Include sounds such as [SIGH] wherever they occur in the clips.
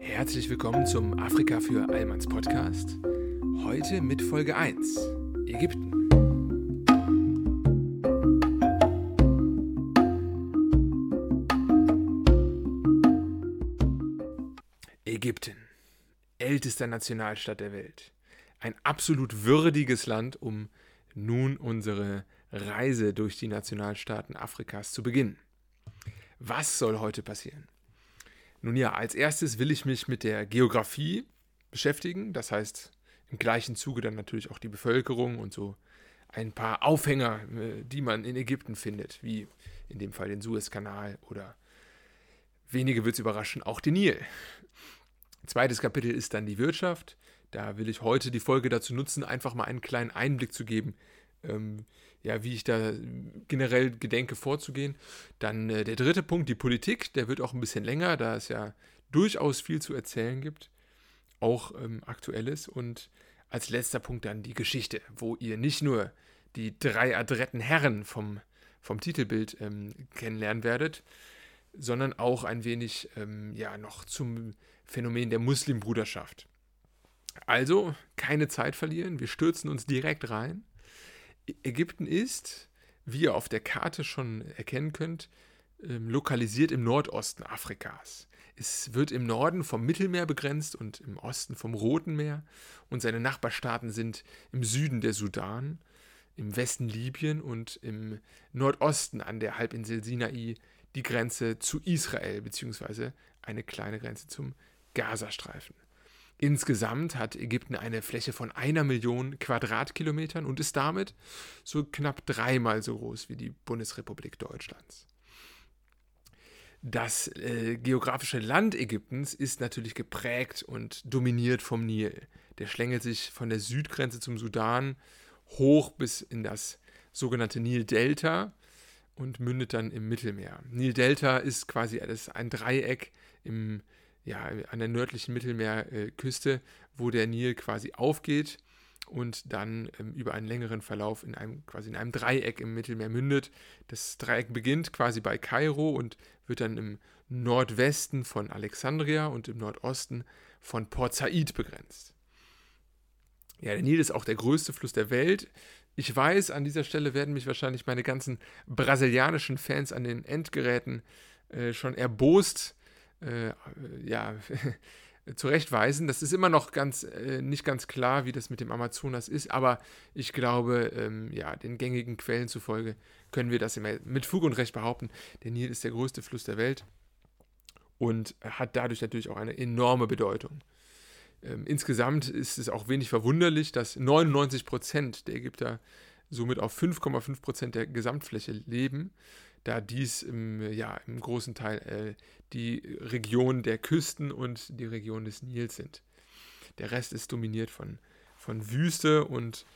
Herzlich willkommen zum Afrika für Allmanns Podcast. Heute mit Folge 1: Ägypten. Ägypten, ältester Nationalstaat der Welt. Ein absolut würdiges Land, um nun unsere Reise durch die Nationalstaaten Afrikas zu beginnen. Was soll heute passieren? Nun ja, als erstes will ich mich mit der Geografie beschäftigen, das heißt im gleichen Zuge dann natürlich auch die Bevölkerung und so ein paar Aufhänger, äh, die man in Ägypten findet, wie in dem Fall den Suezkanal oder wenige wird es überraschen, auch den Nil. Zweites Kapitel ist dann die Wirtschaft. Da will ich heute die Folge dazu nutzen, einfach mal einen kleinen Einblick zu geben, ähm, ja, wie ich da generell gedenke vorzugehen. Dann äh, der dritte Punkt, die Politik, der wird auch ein bisschen länger, da es ja durchaus viel zu erzählen gibt, auch ähm, aktuelles. Und als letzter Punkt dann die Geschichte, wo ihr nicht nur die drei adretten Herren vom, vom Titelbild ähm, kennenlernen werdet, sondern auch ein wenig ähm, ja, noch zum Phänomen der Muslimbruderschaft. Also keine Zeit verlieren, wir stürzen uns direkt rein. Ägypten ist, wie ihr auf der Karte schon erkennen könnt, ähm, lokalisiert im Nordosten Afrikas. Es wird im Norden vom Mittelmeer begrenzt und im Osten vom Roten Meer und seine Nachbarstaaten sind im Süden der Sudan, im Westen Libyen und im Nordosten an der Halbinsel Sinai die Grenze zu Israel beziehungsweise eine kleine Grenze zum Gazastreifen. Insgesamt hat Ägypten eine Fläche von einer Million Quadratkilometern und ist damit so knapp dreimal so groß wie die Bundesrepublik Deutschlands. Das äh, geografische Land Ägyptens ist natürlich geprägt und dominiert vom Nil. Der schlängelt sich von der Südgrenze zum Sudan hoch bis in das sogenannte Nildelta und mündet dann im Mittelmeer. Nildelta ist quasi ein Dreieck im ja, an der nördlichen Mittelmeerküste, wo der Nil quasi aufgeht und dann ähm, über einen längeren Verlauf in einem quasi in einem Dreieck im Mittelmeer mündet. Das Dreieck beginnt quasi bei Kairo und wird dann im Nordwesten von Alexandria und im Nordosten von Port Said begrenzt. Ja, der Nil ist auch der größte Fluss der Welt. Ich weiß, an dieser Stelle werden mich wahrscheinlich meine ganzen brasilianischen Fans an den Endgeräten äh, schon erbost äh, ja, [LAUGHS] zurechtweisen. Das ist immer noch ganz äh, nicht ganz klar, wie das mit dem Amazonas ist, aber ich glaube, ähm, ja, den gängigen Quellen zufolge können wir das immer mit Fug und Recht behaupten. Der Nil ist der größte Fluss der Welt und hat dadurch natürlich auch eine enorme Bedeutung. Ähm, insgesamt ist es auch wenig verwunderlich, dass 99 Prozent der Ägypter somit auf 5,5 Prozent der Gesamtfläche leben da dies im, ja, im großen Teil äh, die Region der Küsten und die Region des Nils sind. Der Rest ist dominiert von, von Wüste und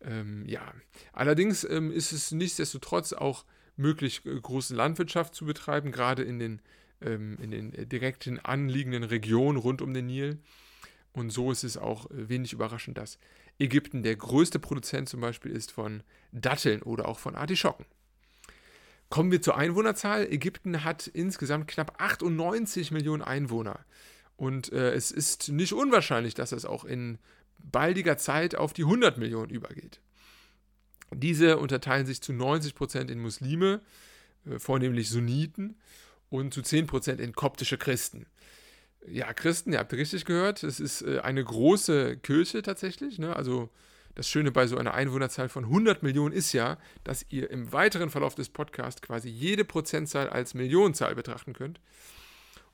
ähm, ja, allerdings ähm, ist es nichtsdestotrotz auch möglich, äh, große Landwirtschaft zu betreiben, gerade in den, ähm, in den äh, direkten anliegenden Regionen rund um den Nil. Und so ist es auch äh, wenig überraschend, dass Ägypten der größte Produzent zum Beispiel ist von Datteln oder auch von Artischocken. Kommen wir zur Einwohnerzahl. Ägypten hat insgesamt knapp 98 Millionen Einwohner. Und äh, es ist nicht unwahrscheinlich, dass es auch in baldiger Zeit auf die 100 Millionen übergeht. Diese unterteilen sich zu 90 Prozent in Muslime, äh, vornehmlich Sunniten, und zu 10 Prozent in koptische Christen. Ja, Christen, ihr habt richtig gehört, es ist äh, eine große Kirche tatsächlich. Ne? Also das Schöne bei so einer Einwohnerzahl von 100 Millionen ist ja, dass ihr im weiteren Verlauf des Podcasts quasi jede Prozentzahl als Millionenzahl betrachten könnt.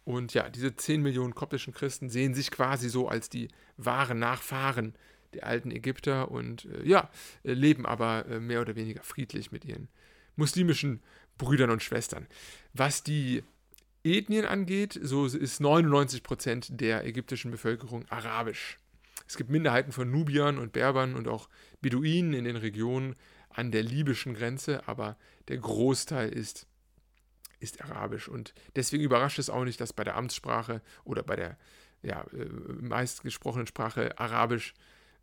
Und ja, diese 10 Millionen koptischen Christen sehen sich quasi so als die wahren Nachfahren der alten Ägypter und äh, ja, äh, leben aber äh, mehr oder weniger friedlich mit ihren muslimischen Brüdern und Schwestern. Was die Ethnien angeht, so ist 99 Prozent der ägyptischen Bevölkerung arabisch. Es gibt Minderheiten von Nubiern und Berbern und auch Beduinen in den Regionen an der libyschen Grenze, aber der Großteil ist, ist arabisch. Und deswegen überrascht es auch nicht, dass bei der Amtssprache oder bei der ja, äh, meist gesprochenen Sprache Arabisch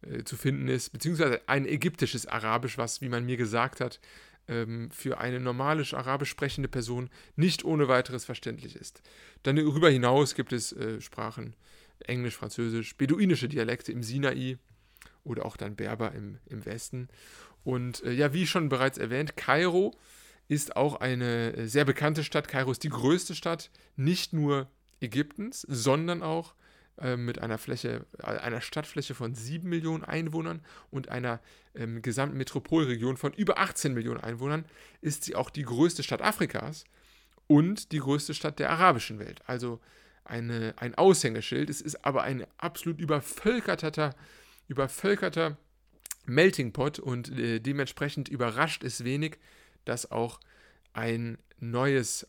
äh, zu finden ist, beziehungsweise ein ägyptisches Arabisch, was, wie man mir gesagt hat, ähm, für eine normale arabisch sprechende Person nicht ohne weiteres verständlich ist. Dann darüber hinaus gibt es äh, Sprachen Englisch, Französisch, beduinische Dialekte im Sinai oder auch dann Berber im, im Westen. Und äh, ja, wie schon bereits erwähnt, Kairo ist auch eine äh, sehr bekannte Stadt. Kairo ist die größte Stadt, nicht nur Ägyptens, sondern auch äh, mit einer Fläche, äh, einer Stadtfläche von 7 Millionen Einwohnern und einer ähm, gesamten Metropolregion von über 18 Millionen Einwohnern ist sie auch die größte Stadt Afrikas und die größte Stadt der arabischen Welt. Also eine, ein Aushängeschild. Es ist aber ein absolut übervölkerter, übervölkerter Melting Pot und äh, dementsprechend überrascht es wenig, dass auch ein neues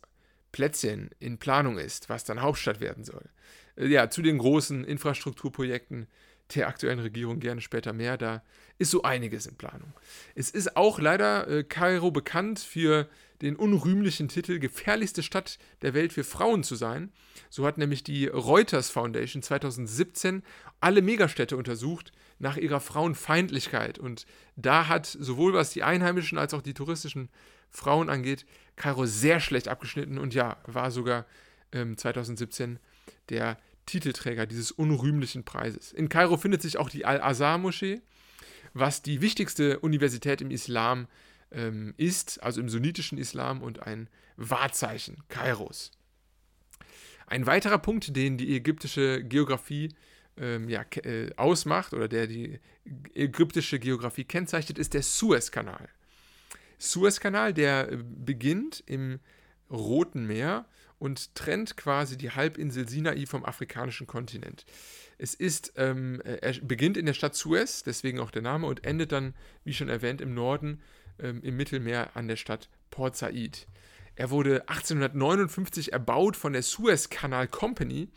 Plätzchen in Planung ist, was dann Hauptstadt werden soll. Äh, ja, zu den großen Infrastrukturprojekten der aktuellen Regierung gerne später mehr. Da ist so einiges in Planung. Es ist auch leider äh, Kairo bekannt für den unrühmlichen Titel gefährlichste Stadt der Welt für Frauen zu sein. So hat nämlich die Reuters Foundation 2017 alle Megastädte untersucht nach ihrer Frauenfeindlichkeit. Und da hat sowohl was die einheimischen als auch die touristischen Frauen angeht, Kairo sehr schlecht abgeschnitten und ja, war sogar ähm, 2017 der Titelträger dieses unrühmlichen Preises. In Kairo findet sich auch die Al-Azhar-Moschee, was die wichtigste Universität im Islam ähm, ist, also im sunnitischen Islam und ein Wahrzeichen Kairos. Ein weiterer Punkt, den die ägyptische Geografie ähm, ja, äh, ausmacht oder der die ägyptische Geografie kennzeichnet, ist der Suezkanal. Suezkanal, der äh, beginnt im Roten Meer und trennt quasi die Halbinsel Sinai vom afrikanischen Kontinent. Es ist, ähm, äh, er beginnt in der Stadt Suez, deswegen auch der Name, und endet dann, wie schon erwähnt, im Norden ähm, im Mittelmeer an der Stadt Port Said. Er wurde 1859 erbaut von der Suez Canal Company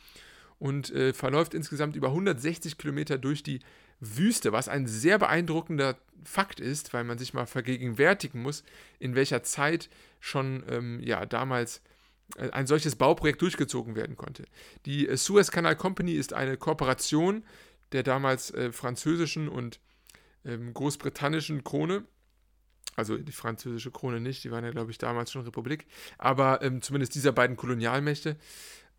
und äh, verläuft insgesamt über 160 Kilometer durch die Wüste, was ein sehr beeindruckender Fakt ist, weil man sich mal vergegenwärtigen muss, in welcher Zeit schon ähm, ja, damals äh, ein solches Bauprojekt durchgezogen werden konnte. Die äh, Suez Canal Company ist eine Kooperation der damals äh, französischen und ähm, großbritannischen Krone also die französische Krone nicht, die waren ja, glaube ich, damals schon Republik, aber ähm, zumindest dieser beiden Kolonialmächte.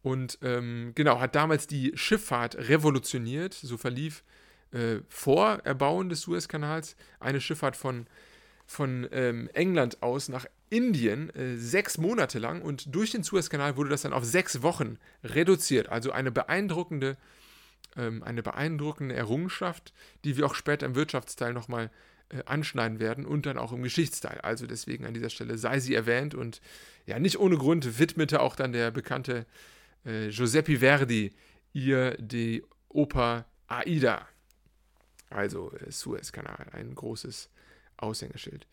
Und ähm, genau, hat damals die Schifffahrt revolutioniert. So verlief äh, vor Erbauen des Suezkanals eine Schifffahrt von, von ähm, England aus nach Indien äh, sechs Monate lang und durch den Suezkanal wurde das dann auf sechs Wochen reduziert. Also eine beeindruckende, ähm, eine beeindruckende Errungenschaft, die wir auch später im Wirtschaftsteil nochmal äh, anschneiden werden und dann auch im Geschichtsteil. Also deswegen an dieser Stelle sei sie erwähnt und ja, nicht ohne Grund widmete auch dann der bekannte äh, Giuseppe Verdi ihr die Oper Aida. Also äh, Suezkanal, ein großes Aushängeschild.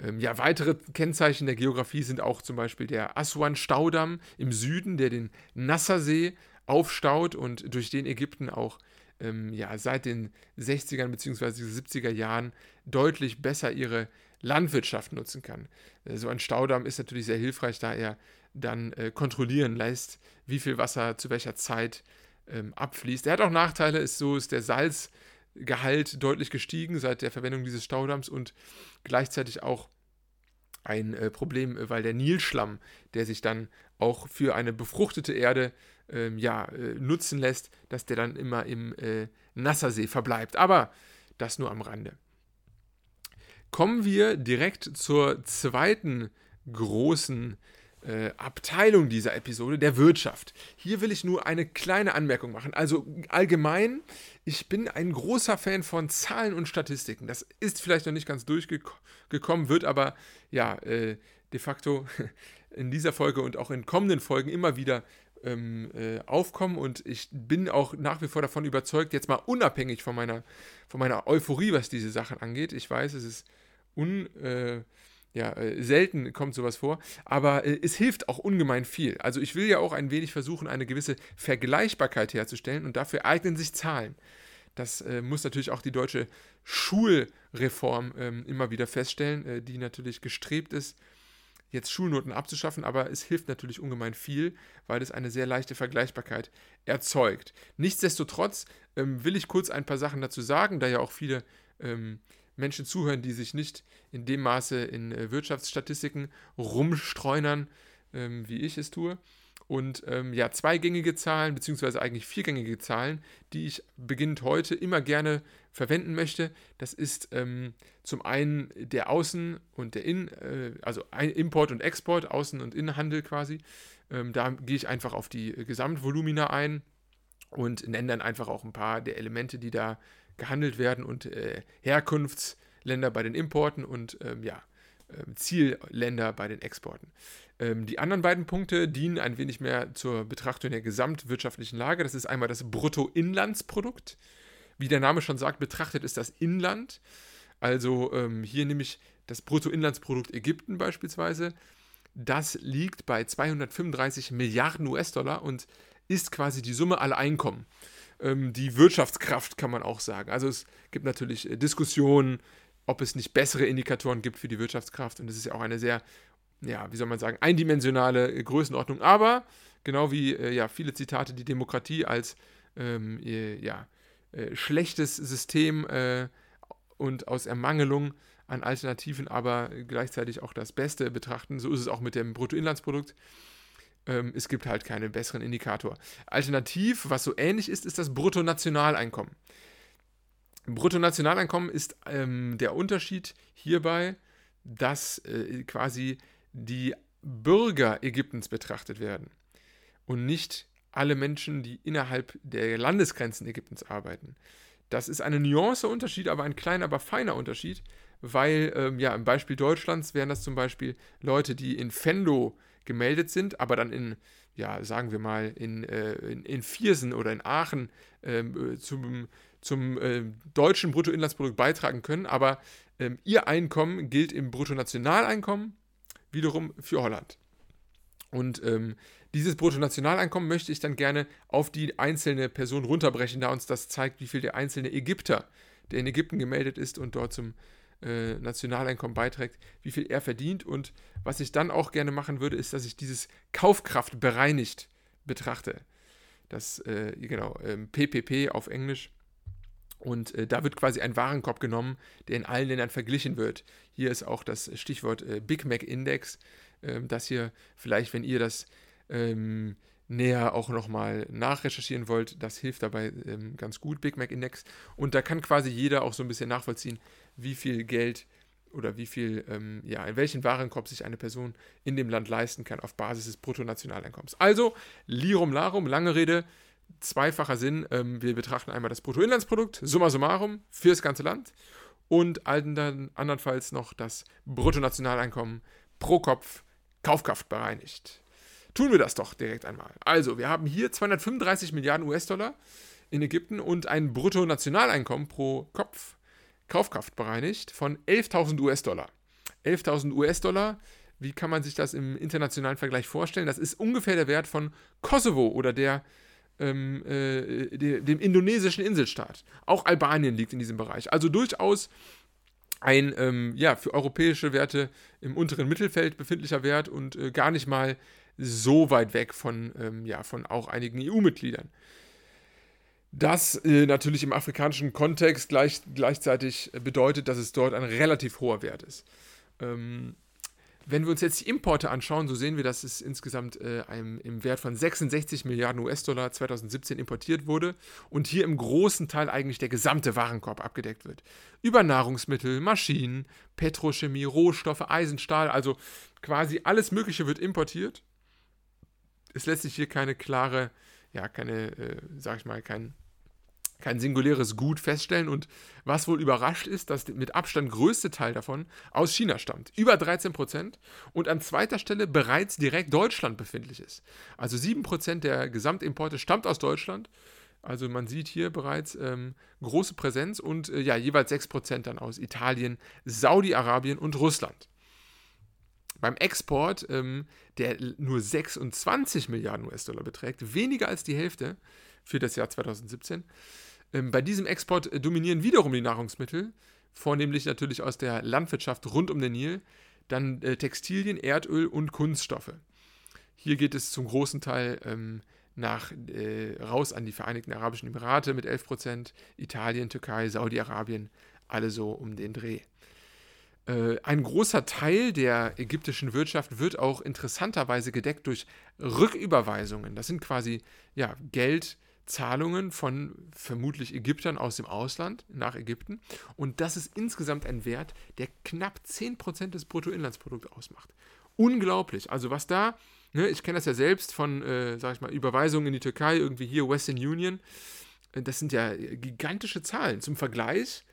Ähm, ja, weitere Kennzeichen der Geografie sind auch zum Beispiel der Aswan-Staudamm im Süden, der den Nassersee aufstaut und durch den Ägypten auch ähm, ja, seit den 60ern bzw. 70er Jahren deutlich besser ihre Landwirtschaft nutzen kann. Äh, so ein Staudamm ist natürlich sehr hilfreich, da er dann äh, kontrollieren lässt, wie viel Wasser zu welcher Zeit ähm, abfließt. Er hat auch Nachteile, ist so ist der Salzgehalt deutlich gestiegen seit der Verwendung dieses Staudamms und gleichzeitig auch ein äh, Problem, äh, weil der Nilschlamm, der sich dann auch für eine befruchtete Erde ähm, ja, äh, nutzen lässt, dass der dann immer im äh, Nassersee verbleibt. Aber das nur am Rande. Kommen wir direkt zur zweiten großen äh, Abteilung dieser Episode, der Wirtschaft. Hier will ich nur eine kleine Anmerkung machen. Also allgemein, ich bin ein großer Fan von Zahlen und Statistiken. Das ist vielleicht noch nicht ganz durchgekommen, wird aber ja äh, de facto [LAUGHS] in dieser Folge und auch in kommenden Folgen immer wieder ähm, äh, aufkommen und ich bin auch nach wie vor davon überzeugt, jetzt mal unabhängig von meiner, von meiner Euphorie, was diese Sachen angeht. Ich weiß, es ist un, äh, ja, äh, selten kommt sowas vor, aber äh, es hilft auch ungemein viel. Also ich will ja auch ein wenig versuchen, eine gewisse Vergleichbarkeit herzustellen und dafür eignen sich Zahlen. Das äh, muss natürlich auch die deutsche Schulreform ähm, immer wieder feststellen, äh, die natürlich gestrebt ist, jetzt Schulnoten abzuschaffen, aber es hilft natürlich ungemein viel, weil es eine sehr leichte Vergleichbarkeit erzeugt. Nichtsdestotrotz ähm, will ich kurz ein paar Sachen dazu sagen, da ja auch viele ähm, Menschen zuhören, die sich nicht in dem Maße in äh, Wirtschaftsstatistiken rumstreunern, ähm, wie ich es tue. Und ähm, ja, zweigängige Zahlen, beziehungsweise eigentlich viergängige Zahlen, die ich beginnend heute immer gerne verwenden möchte. Das ist ähm, zum einen der Außen- und der In-, äh, also Import und Export, Außen- und Innenhandel quasi. Ähm, da gehe ich einfach auf die Gesamtvolumina ein und nenne dann einfach auch ein paar der Elemente, die da gehandelt werden und äh, Herkunftsländer bei den Importen und ähm, ja, Zielländer bei den Exporten. Ähm, die anderen beiden Punkte dienen ein wenig mehr zur Betrachtung der gesamtwirtschaftlichen Lage. Das ist einmal das Bruttoinlandsprodukt. Wie der Name schon sagt, betrachtet ist das Inland. Also ähm, hier nehme ich das Bruttoinlandsprodukt Ägypten beispielsweise. Das liegt bei 235 Milliarden US-Dollar und ist quasi die Summe aller Einkommen. Ähm, die Wirtschaftskraft kann man auch sagen. Also es gibt natürlich äh, Diskussionen, ob es nicht bessere Indikatoren gibt für die Wirtschaftskraft. Und das ist ja auch eine sehr, ja, wie soll man sagen, eindimensionale äh, Größenordnung. Aber genau wie äh, ja, viele Zitate die Demokratie als ähm, ja, äh, schlechtes System äh, und aus Ermangelung an Alternativen, aber gleichzeitig auch das Beste betrachten. So ist es auch mit dem Bruttoinlandsprodukt. Ähm, es gibt halt keinen besseren Indikator. Alternativ, was so ähnlich ist, ist das Bruttonationaleinkommen. Bruttonationaleinkommen ist ähm, der Unterschied hierbei, dass äh, quasi die Bürger Ägyptens betrachtet werden und nicht alle Menschen, die innerhalb der Landesgrenzen Ägyptens arbeiten. Das ist eine Nuance-Unterschied, aber ein kleiner, aber feiner Unterschied, weil, ähm, ja, im Beispiel Deutschlands wären das zum Beispiel Leute, die in Fendo gemeldet sind, aber dann in, ja, sagen wir mal, in, äh, in, in, Viersen oder in Aachen ähm, äh, zum, zum äh, deutschen Bruttoinlandsprodukt beitragen können, aber ähm, ihr Einkommen gilt im Bruttonationaleinkommen wiederum für Holland. Und ähm, dieses Bruttonationaleinkommen möchte ich dann gerne auf die einzelne Person runterbrechen, da uns das zeigt, wie viel der einzelne Ägypter, der in Ägypten gemeldet ist und dort zum äh, Nationaleinkommen beiträgt, wie viel er verdient. Und was ich dann auch gerne machen würde, ist, dass ich dieses Kaufkraft bereinigt betrachte. Das, äh, genau, ähm, PPP auf Englisch. Und äh, da wird quasi ein Warenkorb genommen, der in allen Ländern verglichen wird. Hier ist auch das Stichwort äh, Big Mac Index. Ähm, das hier vielleicht, wenn ihr das ähm, näher auch nochmal nachrecherchieren wollt, das hilft dabei ähm, ganz gut, Big Mac Index. Und da kann quasi jeder auch so ein bisschen nachvollziehen, wie viel Geld oder wie viel, ähm, ja, in welchen Warenkorb sich eine Person in dem Land leisten kann auf Basis des Bruttonationaleinkommens. Also, Lirum Larum, lange Rede, zweifacher Sinn. Ähm, wir betrachten einmal das Bruttoinlandsprodukt, summa summarum, für das ganze Land und dann andernfalls noch das Bruttonationaleinkommen pro Kopf, Kaufkraft bereinigt. Tun wir das doch direkt einmal. Also, wir haben hier 235 Milliarden US-Dollar in Ägypten und ein Bruttonationaleinkommen pro Kopf, Kaufkraft bereinigt, von 11.000 US-Dollar. 11.000 US-Dollar, wie kann man sich das im internationalen Vergleich vorstellen? Das ist ungefähr der Wert von Kosovo oder der, ähm, äh, der, dem indonesischen Inselstaat. Auch Albanien liegt in diesem Bereich. Also durchaus ein ähm, ja, für europäische Werte im unteren Mittelfeld befindlicher Wert und äh, gar nicht mal so weit weg von, ähm, ja, von auch einigen EU-Mitgliedern. Das äh, natürlich im afrikanischen Kontext gleich, gleichzeitig bedeutet, dass es dort ein relativ hoher Wert ist. Ähm, wenn wir uns jetzt die Importe anschauen, so sehen wir, dass es insgesamt äh, einem, im Wert von 66 Milliarden US-Dollar 2017 importiert wurde und hier im großen Teil eigentlich der gesamte Warenkorb abgedeckt wird. Über Nahrungsmittel, Maschinen, Petrochemie, Rohstoffe, Eisen, Stahl, also quasi alles Mögliche wird importiert. Es lässt sich hier keine klare, ja, keine, äh, sag ich mal, kein kein singuläres Gut feststellen. Und was wohl überrascht ist, dass mit Abstand größte Teil davon aus China stammt. Über 13 Prozent. Und an zweiter Stelle bereits direkt Deutschland befindlich ist. Also 7 Prozent der Gesamtimporte stammt aus Deutschland. Also man sieht hier bereits ähm, große Präsenz und äh, ja, jeweils 6 Prozent dann aus Italien, Saudi-Arabien und Russland. Beim Export, ähm, der nur 26 Milliarden US-Dollar beträgt, weniger als die Hälfte für das Jahr 2017, ähm, bei diesem Export äh, dominieren wiederum die Nahrungsmittel, vornehmlich natürlich aus der Landwirtschaft rund um den Nil, dann äh, Textilien, Erdöl und Kunststoffe. Hier geht es zum großen Teil ähm, nach, äh, raus an die Vereinigten Arabischen Emirate mit 11%, Italien, Türkei, Saudi-Arabien alle so um den Dreh. Ein großer Teil der ägyptischen Wirtschaft wird auch interessanterweise gedeckt durch Rücküberweisungen. Das sind quasi ja, Geldzahlungen von vermutlich Ägyptern aus dem Ausland nach Ägypten. Und das ist insgesamt ein Wert, der knapp 10% des Bruttoinlandsprodukts ausmacht. Unglaublich. Also was da, ne, ich kenne das ja selbst von, äh, sag ich mal, Überweisungen in die Türkei, irgendwie hier Western Union. Äh, das sind ja gigantische Zahlen. Zum Vergleich,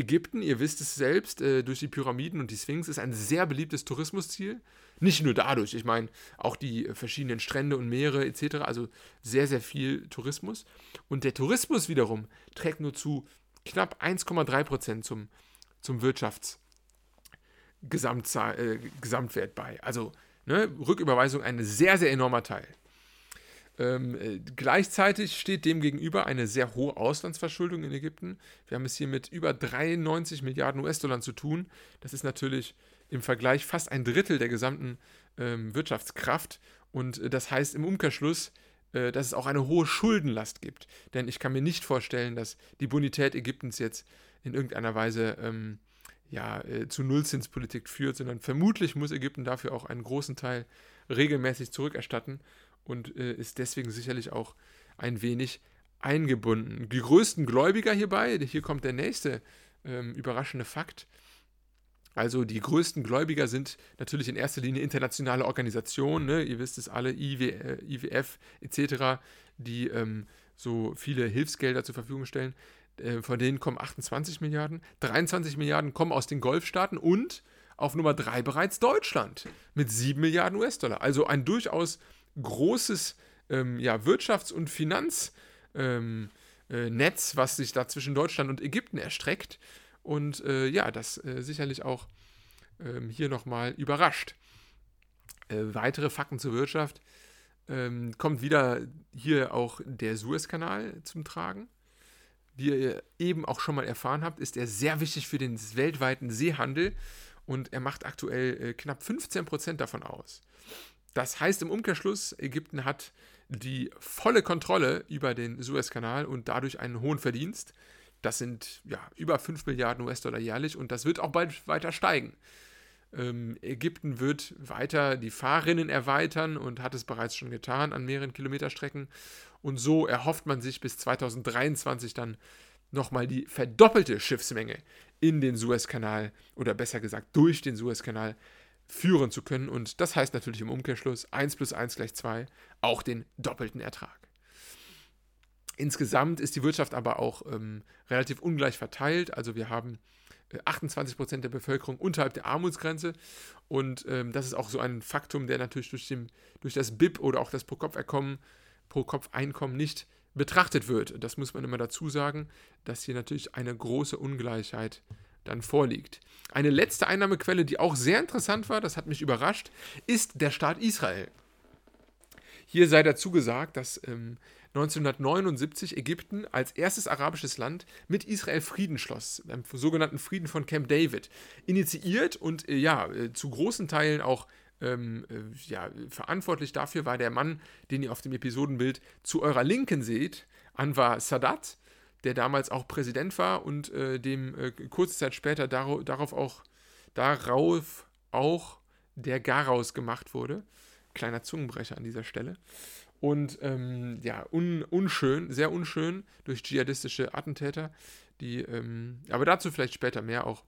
Ägypten, ihr wisst es selbst, äh, durch die Pyramiden und die Sphinx ist ein sehr beliebtes Tourismusziel. Nicht nur dadurch, ich meine auch die äh, verschiedenen Strände und Meere etc. Also sehr, sehr viel Tourismus. Und der Tourismus wiederum trägt nur zu knapp 1,3 Prozent zum, zum Wirtschaftsgesamtwert äh, bei. Also ne, Rücküberweisung ein sehr, sehr enormer Teil. Ähm, äh, gleichzeitig steht dem gegenüber eine sehr hohe Auslandsverschuldung in Ägypten. Wir haben es hier mit über 93 Milliarden US-Dollar zu tun. Das ist natürlich im Vergleich fast ein Drittel der gesamten ähm, Wirtschaftskraft. Und äh, das heißt im Umkehrschluss, äh, dass es auch eine hohe Schuldenlast gibt. Denn ich kann mir nicht vorstellen, dass die Bonität Ägyptens jetzt in irgendeiner Weise ähm, ja, äh, zu Nullzinspolitik führt, sondern vermutlich muss Ägypten dafür auch einen großen Teil regelmäßig zurückerstatten und äh, ist deswegen sicherlich auch ein wenig eingebunden. Die größten Gläubiger hierbei, hier kommt der nächste ähm, überraschende Fakt. Also die größten Gläubiger sind natürlich in erster Linie internationale Organisationen, ne? ihr wisst es alle, IW, äh, IWF etc., die ähm, so viele Hilfsgelder zur Verfügung stellen. Äh, von denen kommen 28 Milliarden, 23 Milliarden kommen aus den Golfstaaten und auf Nummer 3 bereits Deutschland mit 7 Milliarden US-Dollar. Also ein durchaus großes ähm, ja, Wirtschafts- und Finanznetz, ähm, äh, was sich da zwischen Deutschland und Ägypten erstreckt. Und äh, ja, das äh, sicherlich auch ähm, hier nochmal überrascht. Äh, weitere Fakten zur Wirtschaft. Ähm, kommt wieder hier auch der Suezkanal zum Tragen. Wie ihr eben auch schon mal erfahren habt, ist er sehr wichtig für den weltweiten Seehandel und er macht aktuell äh, knapp 15% davon aus. Das heißt im Umkehrschluss, Ägypten hat die volle Kontrolle über den Suezkanal und dadurch einen hohen Verdienst. Das sind ja über 5 Milliarden US-Dollar jährlich und das wird auch bald weiter steigen. Ähm, Ägypten wird weiter die Fahrrinnen erweitern und hat es bereits schon getan an mehreren Kilometerstrecken. Und so erhofft man sich bis 2023 dann nochmal die verdoppelte Schiffsmenge in den Suezkanal oder besser gesagt durch den Suezkanal führen zu können. Und das heißt natürlich im Umkehrschluss 1 plus 1 gleich 2, auch den doppelten Ertrag. Insgesamt ist die Wirtschaft aber auch ähm, relativ ungleich verteilt. Also wir haben 28 äh, Prozent der Bevölkerung unterhalb der Armutsgrenze. Und ähm, das ist auch so ein Faktum, der natürlich durch, dem, durch das BIP oder auch das Pro-Kopf-Einkommen Pro nicht betrachtet wird. Das muss man immer dazu sagen, dass hier natürlich eine große Ungleichheit dann vorliegt. Eine letzte Einnahmequelle, die auch sehr interessant war, das hat mich überrascht, ist der Staat Israel. Hier sei dazu gesagt, dass ähm, 1979 Ägypten als erstes arabisches Land mit Israel Frieden schloss, beim sogenannten Frieden von Camp David, initiiert und äh, ja, äh, zu großen Teilen auch ähm, äh, ja, verantwortlich dafür war der Mann, den ihr auf dem Episodenbild zu eurer Linken seht, Anwar Sadat, der damals auch Präsident war und äh, dem äh, kurze Zeit später dar darauf auch, darauf auch der Garaus gemacht wurde. Kleiner Zungenbrecher an dieser Stelle. Und ähm, ja, un unschön, sehr unschön durch dschihadistische Attentäter, die, ähm, aber dazu vielleicht später mehr auch.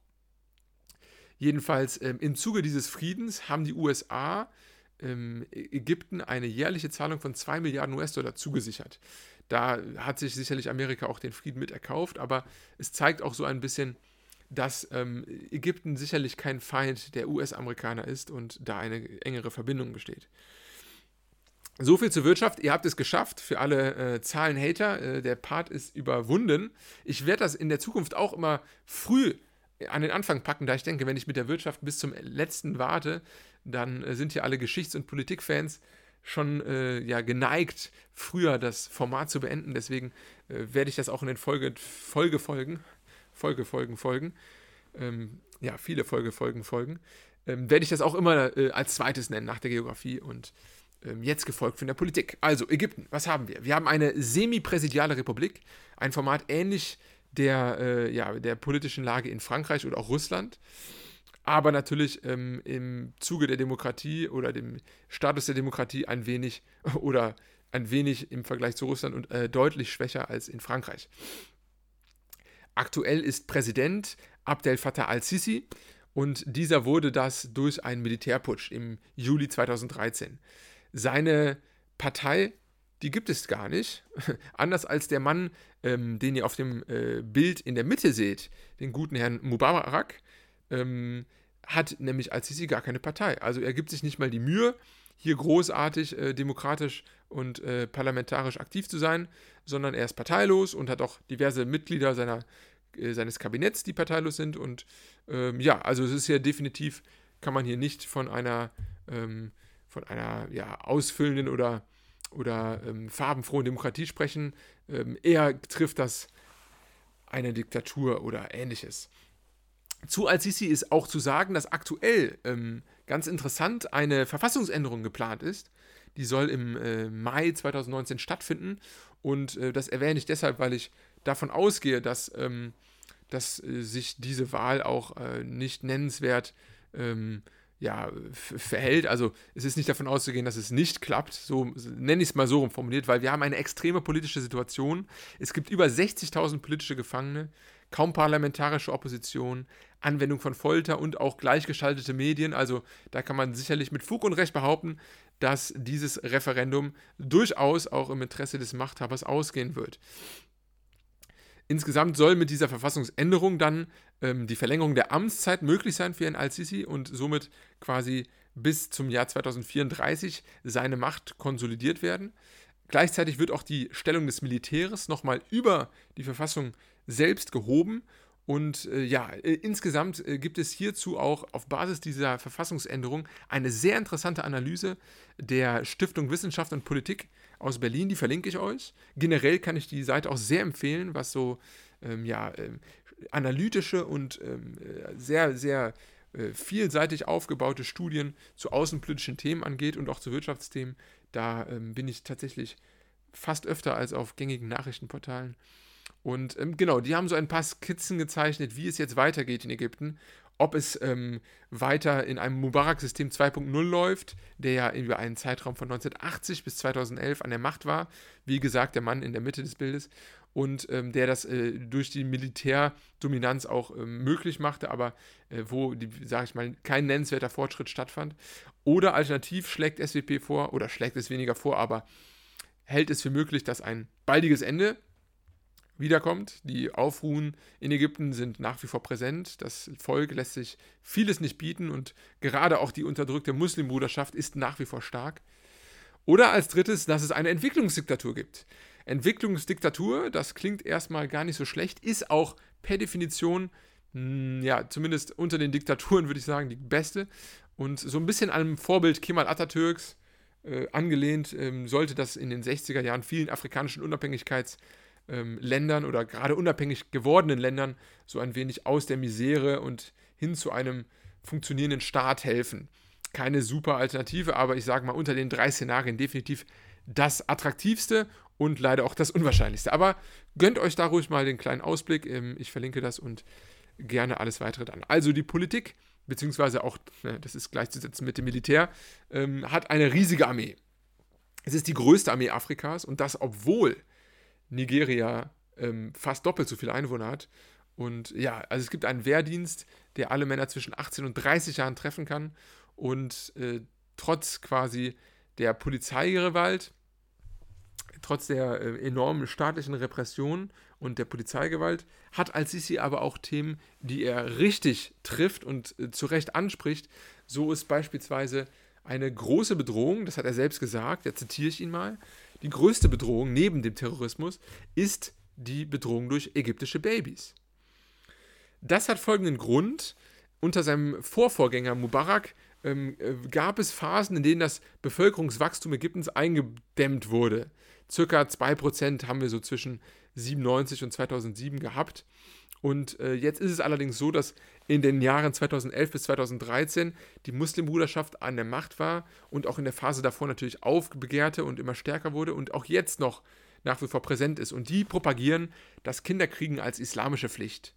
Jedenfalls ähm, im Zuge dieses Friedens haben die USA Ägypten eine jährliche Zahlung von 2 Milliarden US-Dollar zugesichert. Da hat sich sicherlich Amerika auch den Frieden mit erkauft, aber es zeigt auch so ein bisschen, dass ähm, Ägypten sicherlich kein Feind der US-Amerikaner ist und da eine engere Verbindung besteht. So viel zur Wirtschaft. Ihr habt es geschafft. Für alle äh, Zahlen-Hater, äh, der Part ist überwunden. Ich werde das in der Zukunft auch immer früh an den Anfang packen, da ich denke, wenn ich mit der Wirtschaft bis zum letzten warte, dann äh, sind hier alle Geschichts- und Politikfans schon äh, ja, geneigt, früher das Format zu beenden. Deswegen äh, werde ich das auch in den Folge, Folgefolgen, Folgefolgen, Folgen, ähm, ja, viele Folgefolgen, Folgen, ähm, werde ich das auch immer äh, als zweites nennen nach der Geografie und ähm, jetzt gefolgt von der Politik. Also Ägypten, was haben wir? Wir haben eine semi-präsidiale Republik, ein Format ähnlich der, äh, ja, der politischen Lage in Frankreich oder auch Russland. Aber natürlich ähm, im Zuge der Demokratie oder dem Status der Demokratie ein wenig [LAUGHS] oder ein wenig im Vergleich zu Russland und äh, deutlich schwächer als in Frankreich. Aktuell ist Präsident Abdel Fattah al-Sisi und dieser wurde das durch einen Militärputsch im Juli 2013. Seine Partei, die gibt es gar nicht. [LAUGHS] Anders als der Mann, ähm, den ihr auf dem äh, Bild in der Mitte seht, den guten Herrn Mubarak, ähm, hat nämlich al-Sisi gar keine Partei. Also er gibt sich nicht mal die Mühe, hier großartig äh, demokratisch und äh, parlamentarisch aktiv zu sein, sondern er ist parteilos und hat auch diverse Mitglieder seiner, äh, seines Kabinetts, die parteilos sind. Und ähm, ja, also es ist ja definitiv, kann man hier nicht von einer, ähm, von einer ja, ausfüllenden oder, oder ähm, farbenfrohen Demokratie sprechen. Ähm, eher trifft das eine Diktatur oder ähnliches. Zu Al-Sisi ist auch zu sagen, dass aktuell ähm, ganz interessant eine Verfassungsänderung geplant ist. Die soll im äh, Mai 2019 stattfinden. Und äh, das erwähne ich deshalb, weil ich davon ausgehe, dass, ähm, dass äh, sich diese Wahl auch äh, nicht nennenswert ähm, ja, verhält. Also es ist nicht davon auszugehen, dass es nicht klappt, so nenne ich es mal so formuliert, weil wir haben eine extreme politische Situation. Es gibt über 60.000 politische Gefangene, kaum parlamentarische Opposition, Anwendung von Folter und auch gleichgeschaltete Medien. Also da kann man sicherlich mit Fug und Recht behaupten, dass dieses Referendum durchaus auch im Interesse des Machthabers ausgehen wird. Insgesamt soll mit dieser Verfassungsänderung dann ähm, die Verlängerung der Amtszeit möglich sein für Herrn Al-Sisi und somit quasi bis zum Jahr 2034 seine Macht konsolidiert werden. Gleichzeitig wird auch die Stellung des Militärs nochmal über die Verfassung selbst gehoben und äh, ja, äh, insgesamt äh, gibt es hierzu auch auf Basis dieser Verfassungsänderung eine sehr interessante Analyse der Stiftung Wissenschaft und Politik aus Berlin, die verlinke ich euch. Generell kann ich die Seite auch sehr empfehlen, was so ähm, ja, ähm, analytische und ähm, äh, sehr, sehr äh, vielseitig aufgebaute Studien zu außenpolitischen Themen angeht und auch zu Wirtschaftsthemen. Da ähm, bin ich tatsächlich fast öfter als auf gängigen Nachrichtenportalen. Und ähm, genau, die haben so ein paar Skizzen gezeichnet, wie es jetzt weitergeht in Ägypten. Ob es ähm, weiter in einem Mubarak-System 2.0 läuft, der ja über einen Zeitraum von 1980 bis 2011 an der Macht war. Wie gesagt, der Mann in der Mitte des Bildes. Und ähm, der das äh, durch die Militärdominanz auch ähm, möglich machte, aber äh, wo, sage ich mal, kein nennenswerter Fortschritt stattfand. Oder alternativ schlägt SWP vor, oder schlägt es weniger vor, aber hält es für möglich, dass ein baldiges Ende wiederkommt. Die Aufruhen in Ägypten sind nach wie vor präsent. Das Volk lässt sich vieles nicht bieten und gerade auch die unterdrückte Muslimbruderschaft ist nach wie vor stark. Oder als drittes, dass es eine Entwicklungsdiktatur gibt. Entwicklungsdiktatur, das klingt erstmal gar nicht so schlecht, ist auch per Definition, hm, ja, zumindest unter den Diktaturen würde ich sagen, die beste. Und so ein bisschen dem Vorbild Kemal Atatürks äh, angelehnt, ähm, sollte das in den 60er Jahren vielen afrikanischen Unabhängigkeits- ähm, Ländern oder gerade unabhängig gewordenen Ländern so ein wenig aus der Misere und hin zu einem funktionierenden Staat helfen. Keine super Alternative, aber ich sage mal unter den drei Szenarien definitiv das attraktivste und leider auch das unwahrscheinlichste. Aber gönnt euch da ruhig mal den kleinen Ausblick. Ähm, ich verlinke das und gerne alles weitere dann. Also die Politik, beziehungsweise auch, ne, das ist gleichzusetzen mit dem Militär, ähm, hat eine riesige Armee. Es ist die größte Armee Afrikas und das, obwohl Nigeria ähm, fast doppelt so viele Einwohner hat. Und ja, also es gibt einen Wehrdienst, der alle Männer zwischen 18 und 30 Jahren treffen kann. Und äh, trotz quasi der Polizeigewalt, trotz der äh, enormen staatlichen Repression und der Polizeigewalt, hat Al-Sisi aber auch Themen, die er richtig trifft und äh, zu Recht anspricht. So ist beispielsweise eine große Bedrohung, das hat er selbst gesagt, da zitiere ich ihn mal, die größte Bedrohung neben dem Terrorismus ist die Bedrohung durch ägyptische Babys. Das hat folgenden Grund. Unter seinem Vorvorgänger Mubarak ähm, äh, gab es Phasen, in denen das Bevölkerungswachstum Ägyptens eingedämmt wurde. Circa 2% haben wir so zwischen 97 und 2007 gehabt. Und äh, jetzt ist es allerdings so, dass in den Jahren 2011 bis 2013 die Muslimbruderschaft an der Macht war und auch in der Phase davor natürlich aufbegehrte und immer stärker wurde und auch jetzt noch nach wie vor präsent ist. Und die propagieren das Kinderkriegen als islamische Pflicht.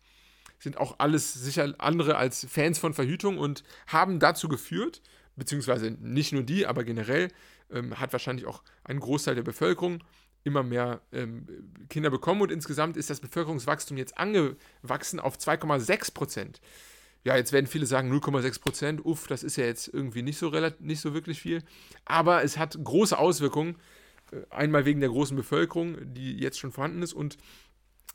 Sind auch alles sicher andere als Fans von Verhütung und haben dazu geführt, beziehungsweise nicht nur die, aber generell ähm, hat wahrscheinlich auch ein Großteil der Bevölkerung immer mehr ähm, Kinder bekommen und insgesamt ist das Bevölkerungswachstum jetzt angewachsen auf 2,6 Prozent. Ja, jetzt werden viele sagen 0,6 Prozent, uff, das ist ja jetzt irgendwie nicht so, nicht so wirklich viel, aber es hat große Auswirkungen, äh, einmal wegen der großen Bevölkerung, die jetzt schon vorhanden ist und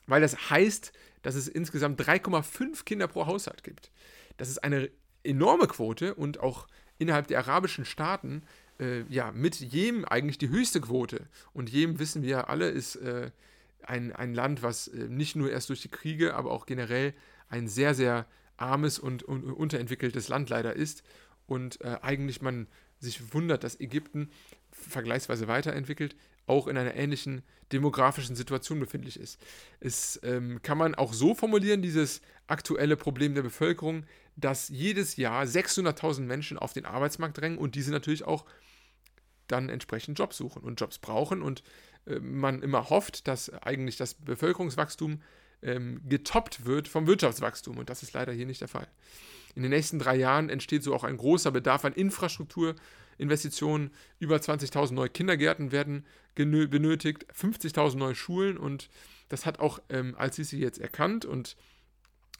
weil das heißt, dass es insgesamt 3,5 Kinder pro Haushalt gibt. Das ist eine enorme Quote und auch innerhalb der arabischen Staaten äh, ja, mit Jemen eigentlich die höchste Quote. Und Jemen, wissen wir alle, ist äh, ein, ein Land, was äh, nicht nur erst durch die Kriege, aber auch generell ein sehr, sehr armes und, und unterentwickeltes Land leider ist. Und äh, eigentlich man sich wundert, dass Ägypten vergleichsweise weiterentwickelt, auch in einer ähnlichen demografischen Situation befindlich ist. Es ähm, kann man auch so formulieren, dieses aktuelle Problem der Bevölkerung, dass jedes Jahr 600.000 Menschen auf den Arbeitsmarkt drängen und diese natürlich auch dann entsprechend Jobs suchen und Jobs brauchen und äh, man immer hofft, dass eigentlich das Bevölkerungswachstum ähm, getoppt wird vom Wirtschaftswachstum und das ist leider hier nicht der Fall. In den nächsten drei Jahren entsteht so auch ein großer Bedarf an Infrastrukturinvestitionen. Über 20.000 neue Kindergärten werden benötigt, 50.000 neue Schulen und das hat auch ähm, Al-Sisi jetzt erkannt und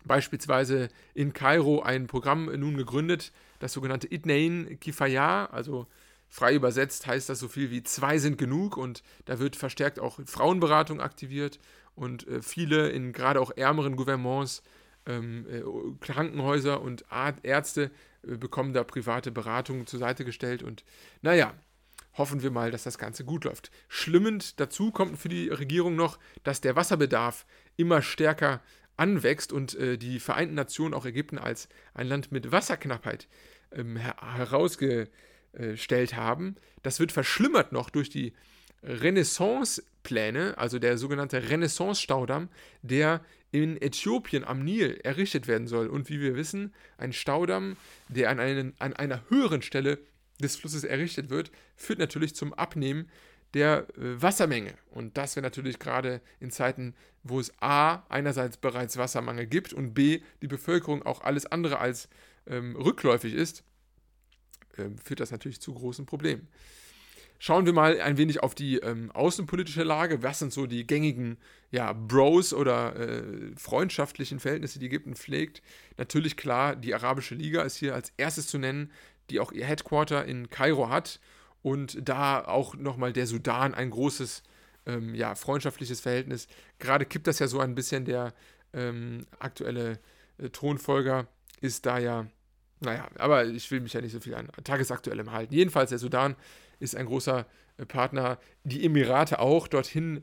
beispielsweise in Kairo ein Programm nun gegründet, das sogenannte Itnain Kifaya, also Frei übersetzt heißt das so viel wie zwei sind genug und da wird verstärkt auch Frauenberatung aktiviert und äh, viele in gerade auch ärmeren Gouvernements, ähm, äh, Krankenhäuser und Ärzte äh, bekommen da private Beratungen zur Seite gestellt und naja, hoffen wir mal, dass das Ganze gut läuft. Schlimmend dazu kommt für die Regierung noch, dass der Wasserbedarf immer stärker anwächst und äh, die Vereinten Nationen auch Ägypten als ein Land mit Wasserknappheit ähm, her herausge gestellt haben. Das wird verschlimmert noch durch die Renaissance-Pläne, also der sogenannte Renaissance-Staudamm, der in Äthiopien am Nil errichtet werden soll. Und wie wir wissen, ein Staudamm, der an, einen, an einer höheren Stelle des Flusses errichtet wird, führt natürlich zum Abnehmen der äh, Wassermenge. Und das wäre natürlich gerade in Zeiten, wo es A, einerseits bereits Wassermangel gibt und B, die Bevölkerung auch alles andere als ähm, rückläufig ist, führt das natürlich zu großen Problemen. Schauen wir mal ein wenig auf die ähm, außenpolitische Lage. Was sind so die gängigen ja, Bros oder äh, freundschaftlichen Verhältnisse, die Ägypten pflegt? Natürlich klar, die Arabische Liga ist hier als erstes zu nennen, die auch ihr Headquarter in Kairo hat und da auch nochmal der Sudan ein großes ähm, ja, freundschaftliches Verhältnis. Gerade kippt das ja so ein bisschen der ähm, aktuelle äh, Thronfolger ist da ja naja, aber ich will mich ja nicht so viel an Tagesaktuellem halten. Jedenfalls, der Sudan ist ein großer äh, Partner. Die Emirate auch dorthin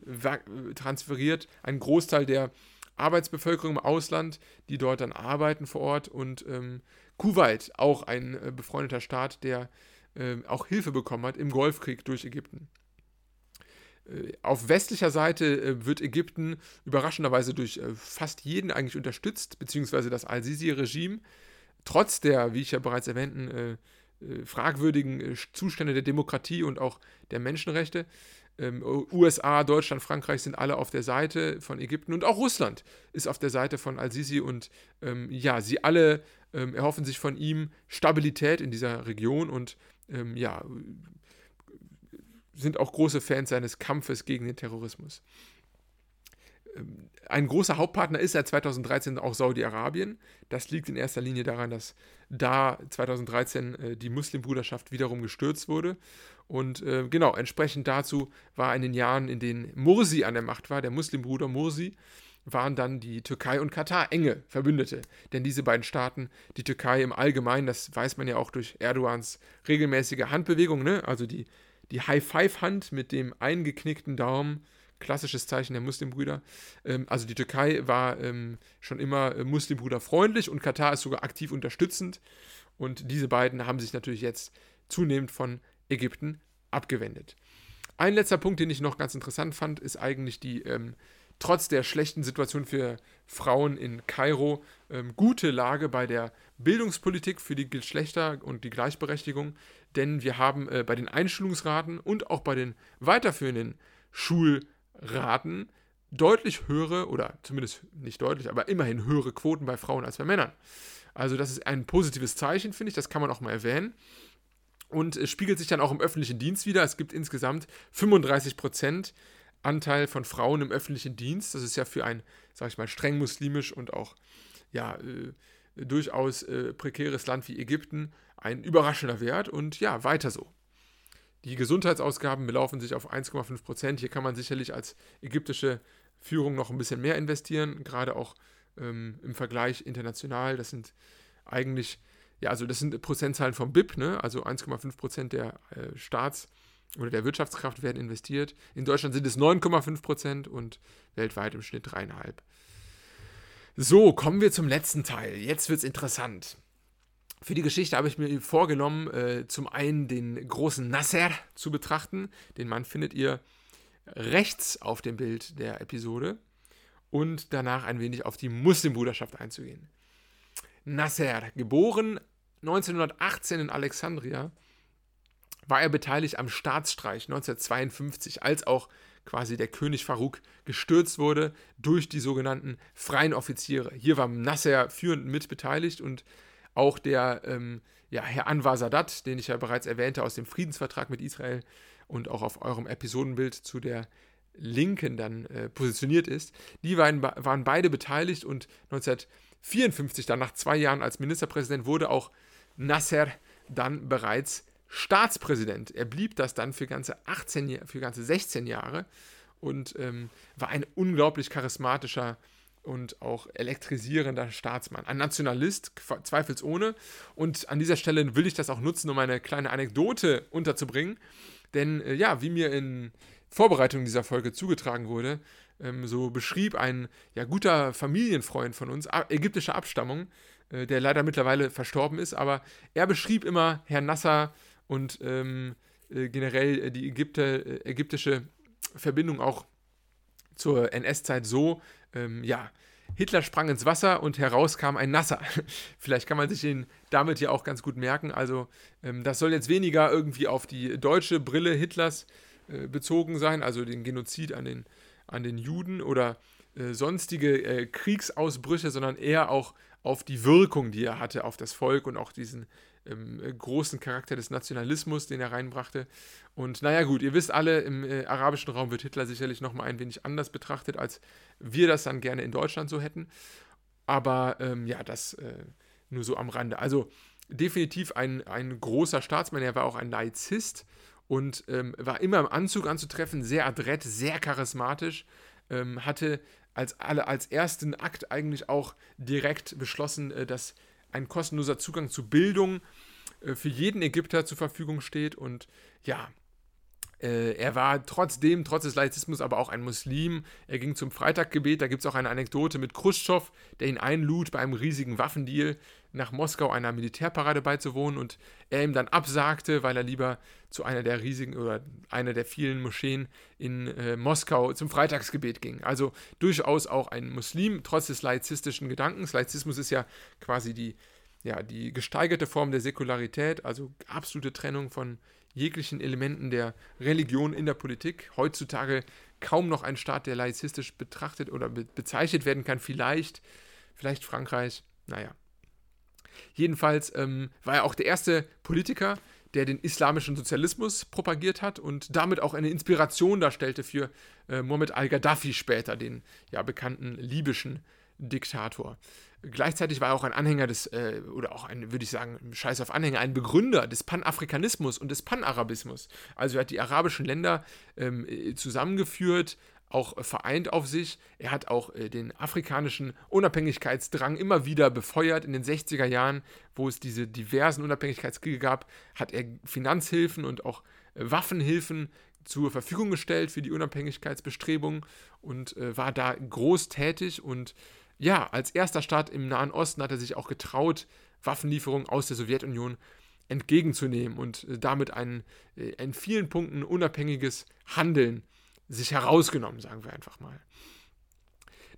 transferiert. Ein Großteil der Arbeitsbevölkerung im Ausland, die dort dann arbeiten vor Ort. Und ähm, Kuwait, auch ein äh, befreundeter Staat, der äh, auch Hilfe bekommen hat im Golfkrieg durch Ägypten. Äh, auf westlicher Seite äh, wird Ägypten überraschenderweise durch fast jeden eigentlich unterstützt, beziehungsweise das Al-Sisi-Regime trotz der, wie ich ja bereits erwähnten, äh, äh, fragwürdigen äh, Zustände der Demokratie und auch der Menschenrechte. Ähm, USA, Deutschland, Frankreich sind alle auf der Seite von Ägypten und auch Russland ist auf der Seite von Al-Sisi und ähm, ja, sie alle ähm, erhoffen sich von ihm Stabilität in dieser Region und ähm, ja, sind auch große Fans seines Kampfes gegen den Terrorismus. Ein großer Hauptpartner ist seit 2013 auch Saudi-Arabien. Das liegt in erster Linie daran, dass da 2013 äh, die Muslimbruderschaft wiederum gestürzt wurde. Und äh, genau, entsprechend dazu war in den Jahren, in denen Mursi an der Macht war, der Muslimbruder Mursi, waren dann die Türkei und Katar enge Verbündete. Denn diese beiden Staaten, die Türkei im Allgemeinen, das weiß man ja auch durch Erdogans regelmäßige Handbewegung, ne? also die, die High-Five-Hand mit dem eingeknickten Daumen, klassisches Zeichen der Muslimbrüder. Ähm, also die Türkei war ähm, schon immer äh, Muslimbrüder freundlich und Katar ist sogar aktiv unterstützend. Und diese beiden haben sich natürlich jetzt zunehmend von Ägypten abgewendet. Ein letzter Punkt, den ich noch ganz interessant fand, ist eigentlich die, ähm, trotz der schlechten Situation für Frauen in Kairo, ähm, gute Lage bei der Bildungspolitik für die Geschlechter und die Gleichberechtigung. Denn wir haben äh, bei den Einschulungsraten und auch bei den weiterführenden Schul- raten, deutlich höhere, oder zumindest nicht deutlich, aber immerhin höhere Quoten bei Frauen als bei Männern. Also das ist ein positives Zeichen, finde ich, das kann man auch mal erwähnen. Und es spiegelt sich dann auch im öffentlichen Dienst wieder. Es gibt insgesamt 35 Prozent Anteil von Frauen im öffentlichen Dienst. Das ist ja für ein, sag ich mal, streng muslimisch und auch ja, äh, durchaus äh, prekäres Land wie Ägypten ein überraschender Wert und ja, weiter so. Die Gesundheitsausgaben belaufen sich auf 1,5 Prozent. Hier kann man sicherlich als ägyptische Führung noch ein bisschen mehr investieren, gerade auch ähm, im Vergleich international. Das sind eigentlich, ja, also das sind Prozentzahlen vom BIP, ne? also 1,5 Prozent der äh, Staats- oder der Wirtschaftskraft werden investiert. In Deutschland sind es 9,5 Prozent und weltweit im Schnitt 3,5. So, kommen wir zum letzten Teil. Jetzt wird es interessant. Für die Geschichte habe ich mir vorgenommen, äh, zum einen den großen Nasser zu betrachten. Den Mann findet ihr rechts auf dem Bild der Episode. Und danach ein wenig auf die Muslimbruderschaft einzugehen. Nasser, geboren 1918 in Alexandria, war er beteiligt am Staatsstreich 1952, als auch quasi der König Farouk gestürzt wurde durch die sogenannten freien Offiziere. Hier war Nasser führend mit beteiligt und auch der ähm, ja, Herr Anwar Sadat, den ich ja bereits erwähnte aus dem Friedensvertrag mit Israel und auch auf eurem Episodenbild zu der Linken dann äh, positioniert ist, die waren, waren beide beteiligt und 1954, dann nach zwei Jahren als Ministerpräsident, wurde auch Nasser dann bereits Staatspräsident. Er blieb das dann für ganze 18, für ganze 16 Jahre und ähm, war ein unglaublich charismatischer und auch elektrisierender Staatsmann. Ein Nationalist, zweifelsohne. Und an dieser Stelle will ich das auch nutzen, um eine kleine Anekdote unterzubringen. Denn äh, ja, wie mir in Vorbereitung dieser Folge zugetragen wurde, ähm, so beschrieb ein ja, guter Familienfreund von uns, ägyptischer Abstammung, äh, der leider mittlerweile verstorben ist, aber er beschrieb immer Herrn Nasser und ähm, äh, generell äh, die Ägypte, äh, ägyptische Verbindung auch zur NS-Zeit so, ähm, ja, Hitler sprang ins Wasser und heraus kam ein Nasser. [LAUGHS] Vielleicht kann man sich ihn damit ja auch ganz gut merken. Also ähm, das soll jetzt weniger irgendwie auf die deutsche Brille Hitlers äh, bezogen sein, also den Genozid an den, an den Juden oder äh, sonstige äh, Kriegsausbrüche, sondern eher auch auf die Wirkung, die er hatte auf das Volk und auch diesen ähm, großen Charakter des Nationalismus, den er reinbrachte. Und naja gut, ihr wisst alle, im äh, arabischen Raum wird Hitler sicherlich nochmal ein wenig anders betrachtet, als wir das dann gerne in Deutschland so hätten. Aber ähm, ja, das äh, nur so am Rande. Also definitiv ein, ein großer Staatsmann, er war auch ein Laizist und ähm, war immer im Anzug anzutreffen, sehr adrett, sehr charismatisch, ähm, hatte als, alle, als ersten Akt eigentlich auch direkt beschlossen, äh, dass ein kostenloser Zugang zu Bildung äh, für jeden Ägypter zur Verfügung steht. Und ja, äh, er war trotzdem, trotz des Laizismus, aber auch ein Muslim. Er ging zum Freitaggebet. Da gibt es auch eine Anekdote mit Khrushchev, der ihn einlud, bei einem riesigen Waffendeal nach Moskau einer Militärparade beizuwohnen und er ihm dann absagte, weil er lieber zu einer der riesigen oder einer der vielen Moscheen in äh, Moskau zum Freitagsgebet ging. Also durchaus auch ein Muslim, trotz des laizistischen Gedankens. Laizismus ist ja quasi die, ja, die gesteigerte Form der Säkularität, also absolute Trennung von jeglichen Elementen der Religion in der Politik. Heutzutage kaum noch ein Staat, der laizistisch betrachtet oder be bezeichnet werden kann. Vielleicht, vielleicht Frankreich. Naja. Jedenfalls ähm, war er auch der erste Politiker, der den islamischen Sozialismus propagiert hat und damit auch eine Inspiration darstellte für äh, Muhammad al-Gaddafi später, den ja bekannten libyschen Diktator. Gleichzeitig war er auch ein Anhänger des, äh, oder auch ein, würde ich sagen, scheiß auf Anhänger, ein Begründer des Panafrikanismus und des Panarabismus. Also er hat die arabischen Länder ähm, äh, zusammengeführt, auch vereint auf sich. Er hat auch äh, den afrikanischen Unabhängigkeitsdrang immer wieder befeuert. In den 60er Jahren, wo es diese diversen Unabhängigkeitskriege gab, hat er Finanzhilfen und auch äh, Waffenhilfen zur Verfügung gestellt für die Unabhängigkeitsbestrebungen und äh, war da groß tätig und ja, als erster Staat im Nahen Osten hat er sich auch getraut, Waffenlieferungen aus der Sowjetunion entgegenzunehmen und äh, damit ein äh, in vielen Punkten unabhängiges Handeln sich herausgenommen, sagen wir einfach mal.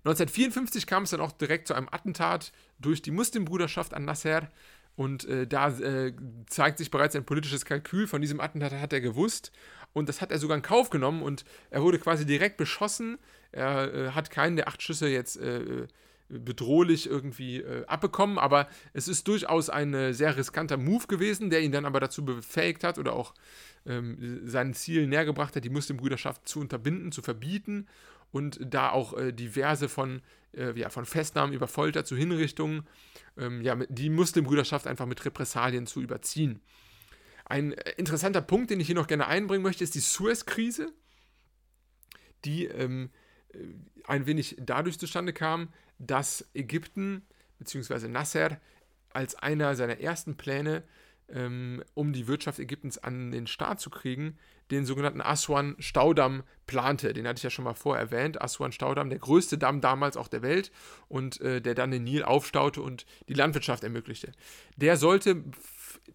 1954 kam es dann auch direkt zu einem Attentat durch die Muslimbruderschaft an Nasser Und äh, da äh, zeigt sich bereits ein politisches Kalkül. Von diesem Attentat hat er gewusst. Und das hat er sogar in Kauf genommen. Und er wurde quasi direkt beschossen. Er äh, hat keinen der acht Schüsse jetzt äh, bedrohlich irgendwie äh, abbekommen. Aber es ist durchaus ein äh, sehr riskanter Move gewesen, der ihn dann aber dazu befähigt hat oder auch ähm, seinen Zielen näher gebracht hat, die Muslimbrüderschaft zu unterbinden, zu verbieten und da auch äh, diverse von, äh, ja, von Festnahmen über Folter zu Hinrichtungen, ähm, ja, die Muslimbrüderschaft einfach mit Repressalien zu überziehen. Ein äh, interessanter Punkt, den ich hier noch gerne einbringen möchte, ist die Suez-Krise, die ähm, äh, ein wenig dadurch zustande kam, dass Ägypten bzw. Nasser als einer seiner ersten Pläne ähm, um die Wirtschaft Ägyptens an den Start zu kriegen, den sogenannten Aswan-Staudamm plante. Den hatte ich ja schon mal vorher erwähnt. Aswan-Staudamm, der größte Damm damals auch der Welt und äh, der dann den Nil aufstaute und die Landwirtschaft ermöglichte. Der sollte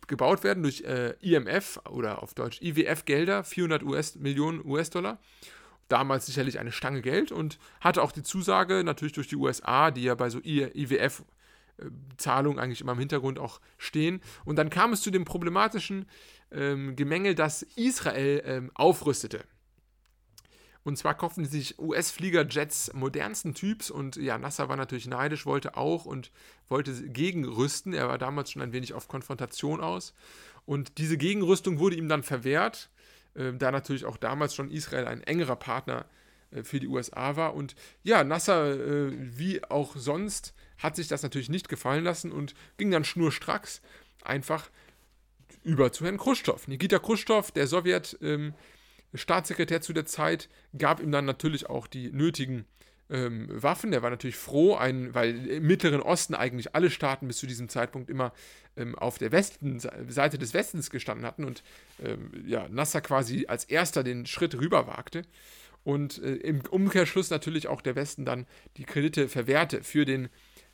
gebaut werden durch äh, IMF oder auf Deutsch IWF-Gelder, 400 US Millionen US-Dollar. Damals sicherlich eine Stange Geld und hatte auch die Zusage, natürlich durch die USA, die ja bei so IWF Zahlungen eigentlich immer im Hintergrund auch stehen. Und dann kam es zu dem problematischen ähm, Gemengel, dass Israel ähm, aufrüstete. Und zwar kauften sich US-Fliegerjets modernsten Typs und ja, Nasser war natürlich neidisch, wollte auch und wollte gegenrüsten. Er war damals schon ein wenig auf Konfrontation aus. Und diese Gegenrüstung wurde ihm dann verwehrt, äh, da natürlich auch damals schon Israel ein engerer Partner äh, für die USA war. Und ja, Nasser, äh, wie auch sonst, hat sich das natürlich nicht gefallen lassen und ging dann schnurstracks einfach über zu Herrn Khrushchev. Nikita Khrushchev, der Sowjet-Staatssekretär ähm, zu der Zeit, gab ihm dann natürlich auch die nötigen ähm, Waffen. Er war natürlich froh, ein, weil im Mittleren Osten eigentlich alle Staaten bis zu diesem Zeitpunkt immer ähm, auf der Westen, Seite des Westens gestanden hatten und ähm, ja, Nasser quasi als erster den Schritt rüber wagte. Und äh, im Umkehrschluss natürlich auch der Westen dann die Kredite verwehrte für den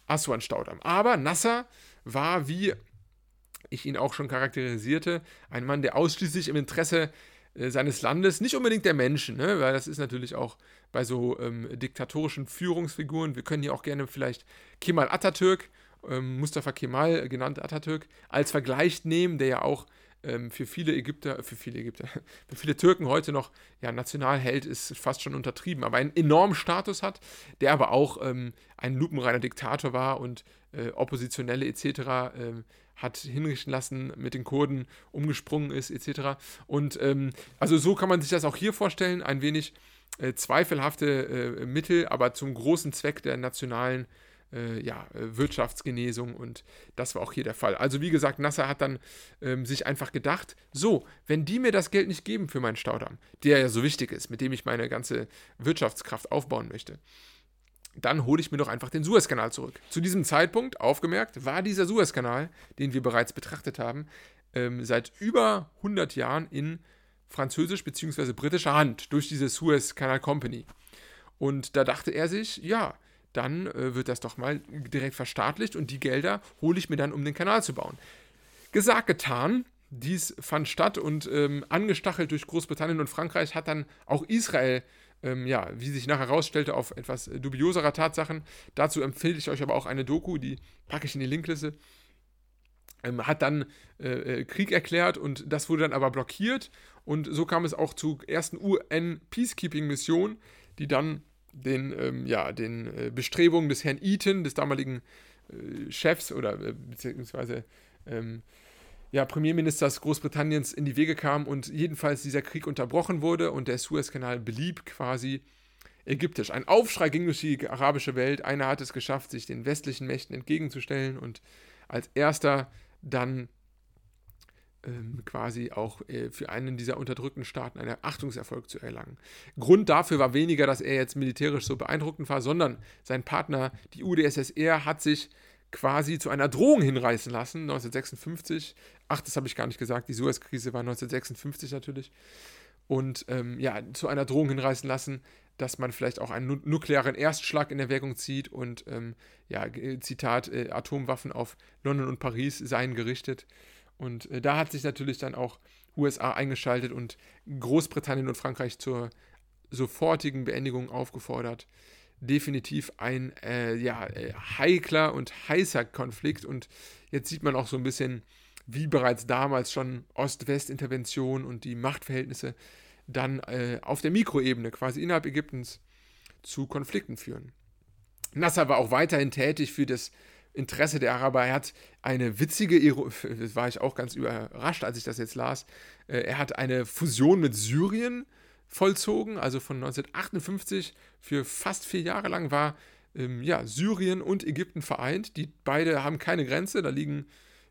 Aswan-Staudamm. Aber Nasser war, wie ich ihn auch schon charakterisierte, ein Mann, der ausschließlich im Interesse äh, seines Landes, nicht unbedingt der Menschen, ne? weil das ist natürlich auch bei so ähm, diktatorischen Führungsfiguren, wir können hier auch gerne vielleicht Kemal Atatürk, ähm, Mustafa Kemal genannt Atatürk, als Vergleich nehmen, der ja auch ähm, für viele Ägypter, für viele Ägypter, [LAUGHS] für viele Türken heute noch ja, Nationalheld ist fast schon untertrieben, aber einen enormen Status hat, der aber auch ähm, ein lupenreiner Diktator war und äh, Oppositionelle etc. Äh, hat hinrichten lassen, mit den Kurden umgesprungen ist etc. Und ähm, also so kann man sich das auch hier vorstellen, ein wenig äh, zweifelhafte äh, Mittel, aber zum großen Zweck der nationalen äh, ja, äh, Wirtschaftsgenesung und das war auch hier der Fall. Also wie gesagt, Nasser hat dann ähm, sich einfach gedacht, so, wenn die mir das Geld nicht geben für meinen Staudamm, der ja so wichtig ist, mit dem ich meine ganze Wirtschaftskraft aufbauen möchte, dann hole ich mir doch einfach den Suezkanal zurück. Zu diesem Zeitpunkt, aufgemerkt, war dieser Suezkanal, den wir bereits betrachtet haben, ähm, seit über 100 Jahren in französisch bzw. britischer Hand durch diese Suez Canal Company. Und da dachte er sich, ja, dann äh, wird das doch mal direkt verstaatlicht und die Gelder hole ich mir dann, um den Kanal zu bauen. Gesagt, getan. Dies fand statt und ähm, angestachelt durch Großbritannien und Frankreich hat dann auch Israel, ähm, ja, wie sich nachher herausstellte, auf etwas dubioserer Tatsachen. Dazu empfehle ich euch aber auch eine Doku, die packe ich in die Linkliste. Ähm, hat dann äh, äh Krieg erklärt und das wurde dann aber blockiert. Und so kam es auch zur ersten UN-Peacekeeping-Mission, die dann den, ähm, ja, den äh, Bestrebungen des Herrn Eaton, des damaligen äh, Chefs oder äh, beziehungsweise ähm, ja, Premierministers Großbritanniens in die Wege kam und jedenfalls dieser Krieg unterbrochen wurde und der Suezkanal blieb quasi ägyptisch. Ein Aufschrei ging durch die arabische Welt. Einer hat es geschafft, sich den westlichen Mächten entgegenzustellen und als erster dann ähm, quasi auch äh, für einen dieser unterdrückten Staaten einen Achtungserfolg zu erlangen. Grund dafür war weniger, dass er jetzt militärisch so beeindruckend war, sondern sein Partner, die UdSSR, hat sich quasi zu einer Drohung hinreißen lassen, 1956. Ach, das habe ich gar nicht gesagt, die Suez-Krise war 1956 natürlich. Und ähm, ja, zu einer Drohung hinreißen lassen, dass man vielleicht auch einen nuklearen Erstschlag in Erwägung zieht und ähm, ja, Zitat, äh, Atomwaffen auf London und Paris seien gerichtet. Und äh, da hat sich natürlich dann auch USA eingeschaltet und Großbritannien und Frankreich zur sofortigen Beendigung aufgefordert. definitiv ein äh, ja, äh, heikler und heißer Konflikt. Und jetzt sieht man auch so ein bisschen, wie bereits damals schon Ost-West-Intervention und die Machtverhältnisse dann äh, auf der Mikroebene, quasi innerhalb Ägyptens, zu Konflikten führen. Nasser war auch weiterhin tätig für das Interesse der Araber. Er hat eine witzige, das war ich auch ganz überrascht, als ich das jetzt las, äh, er hat eine Fusion mit Syrien vollzogen, also von 1958 für fast vier Jahre lang war ähm, ja, Syrien und Ägypten vereint. Die beide haben keine Grenze, da liegen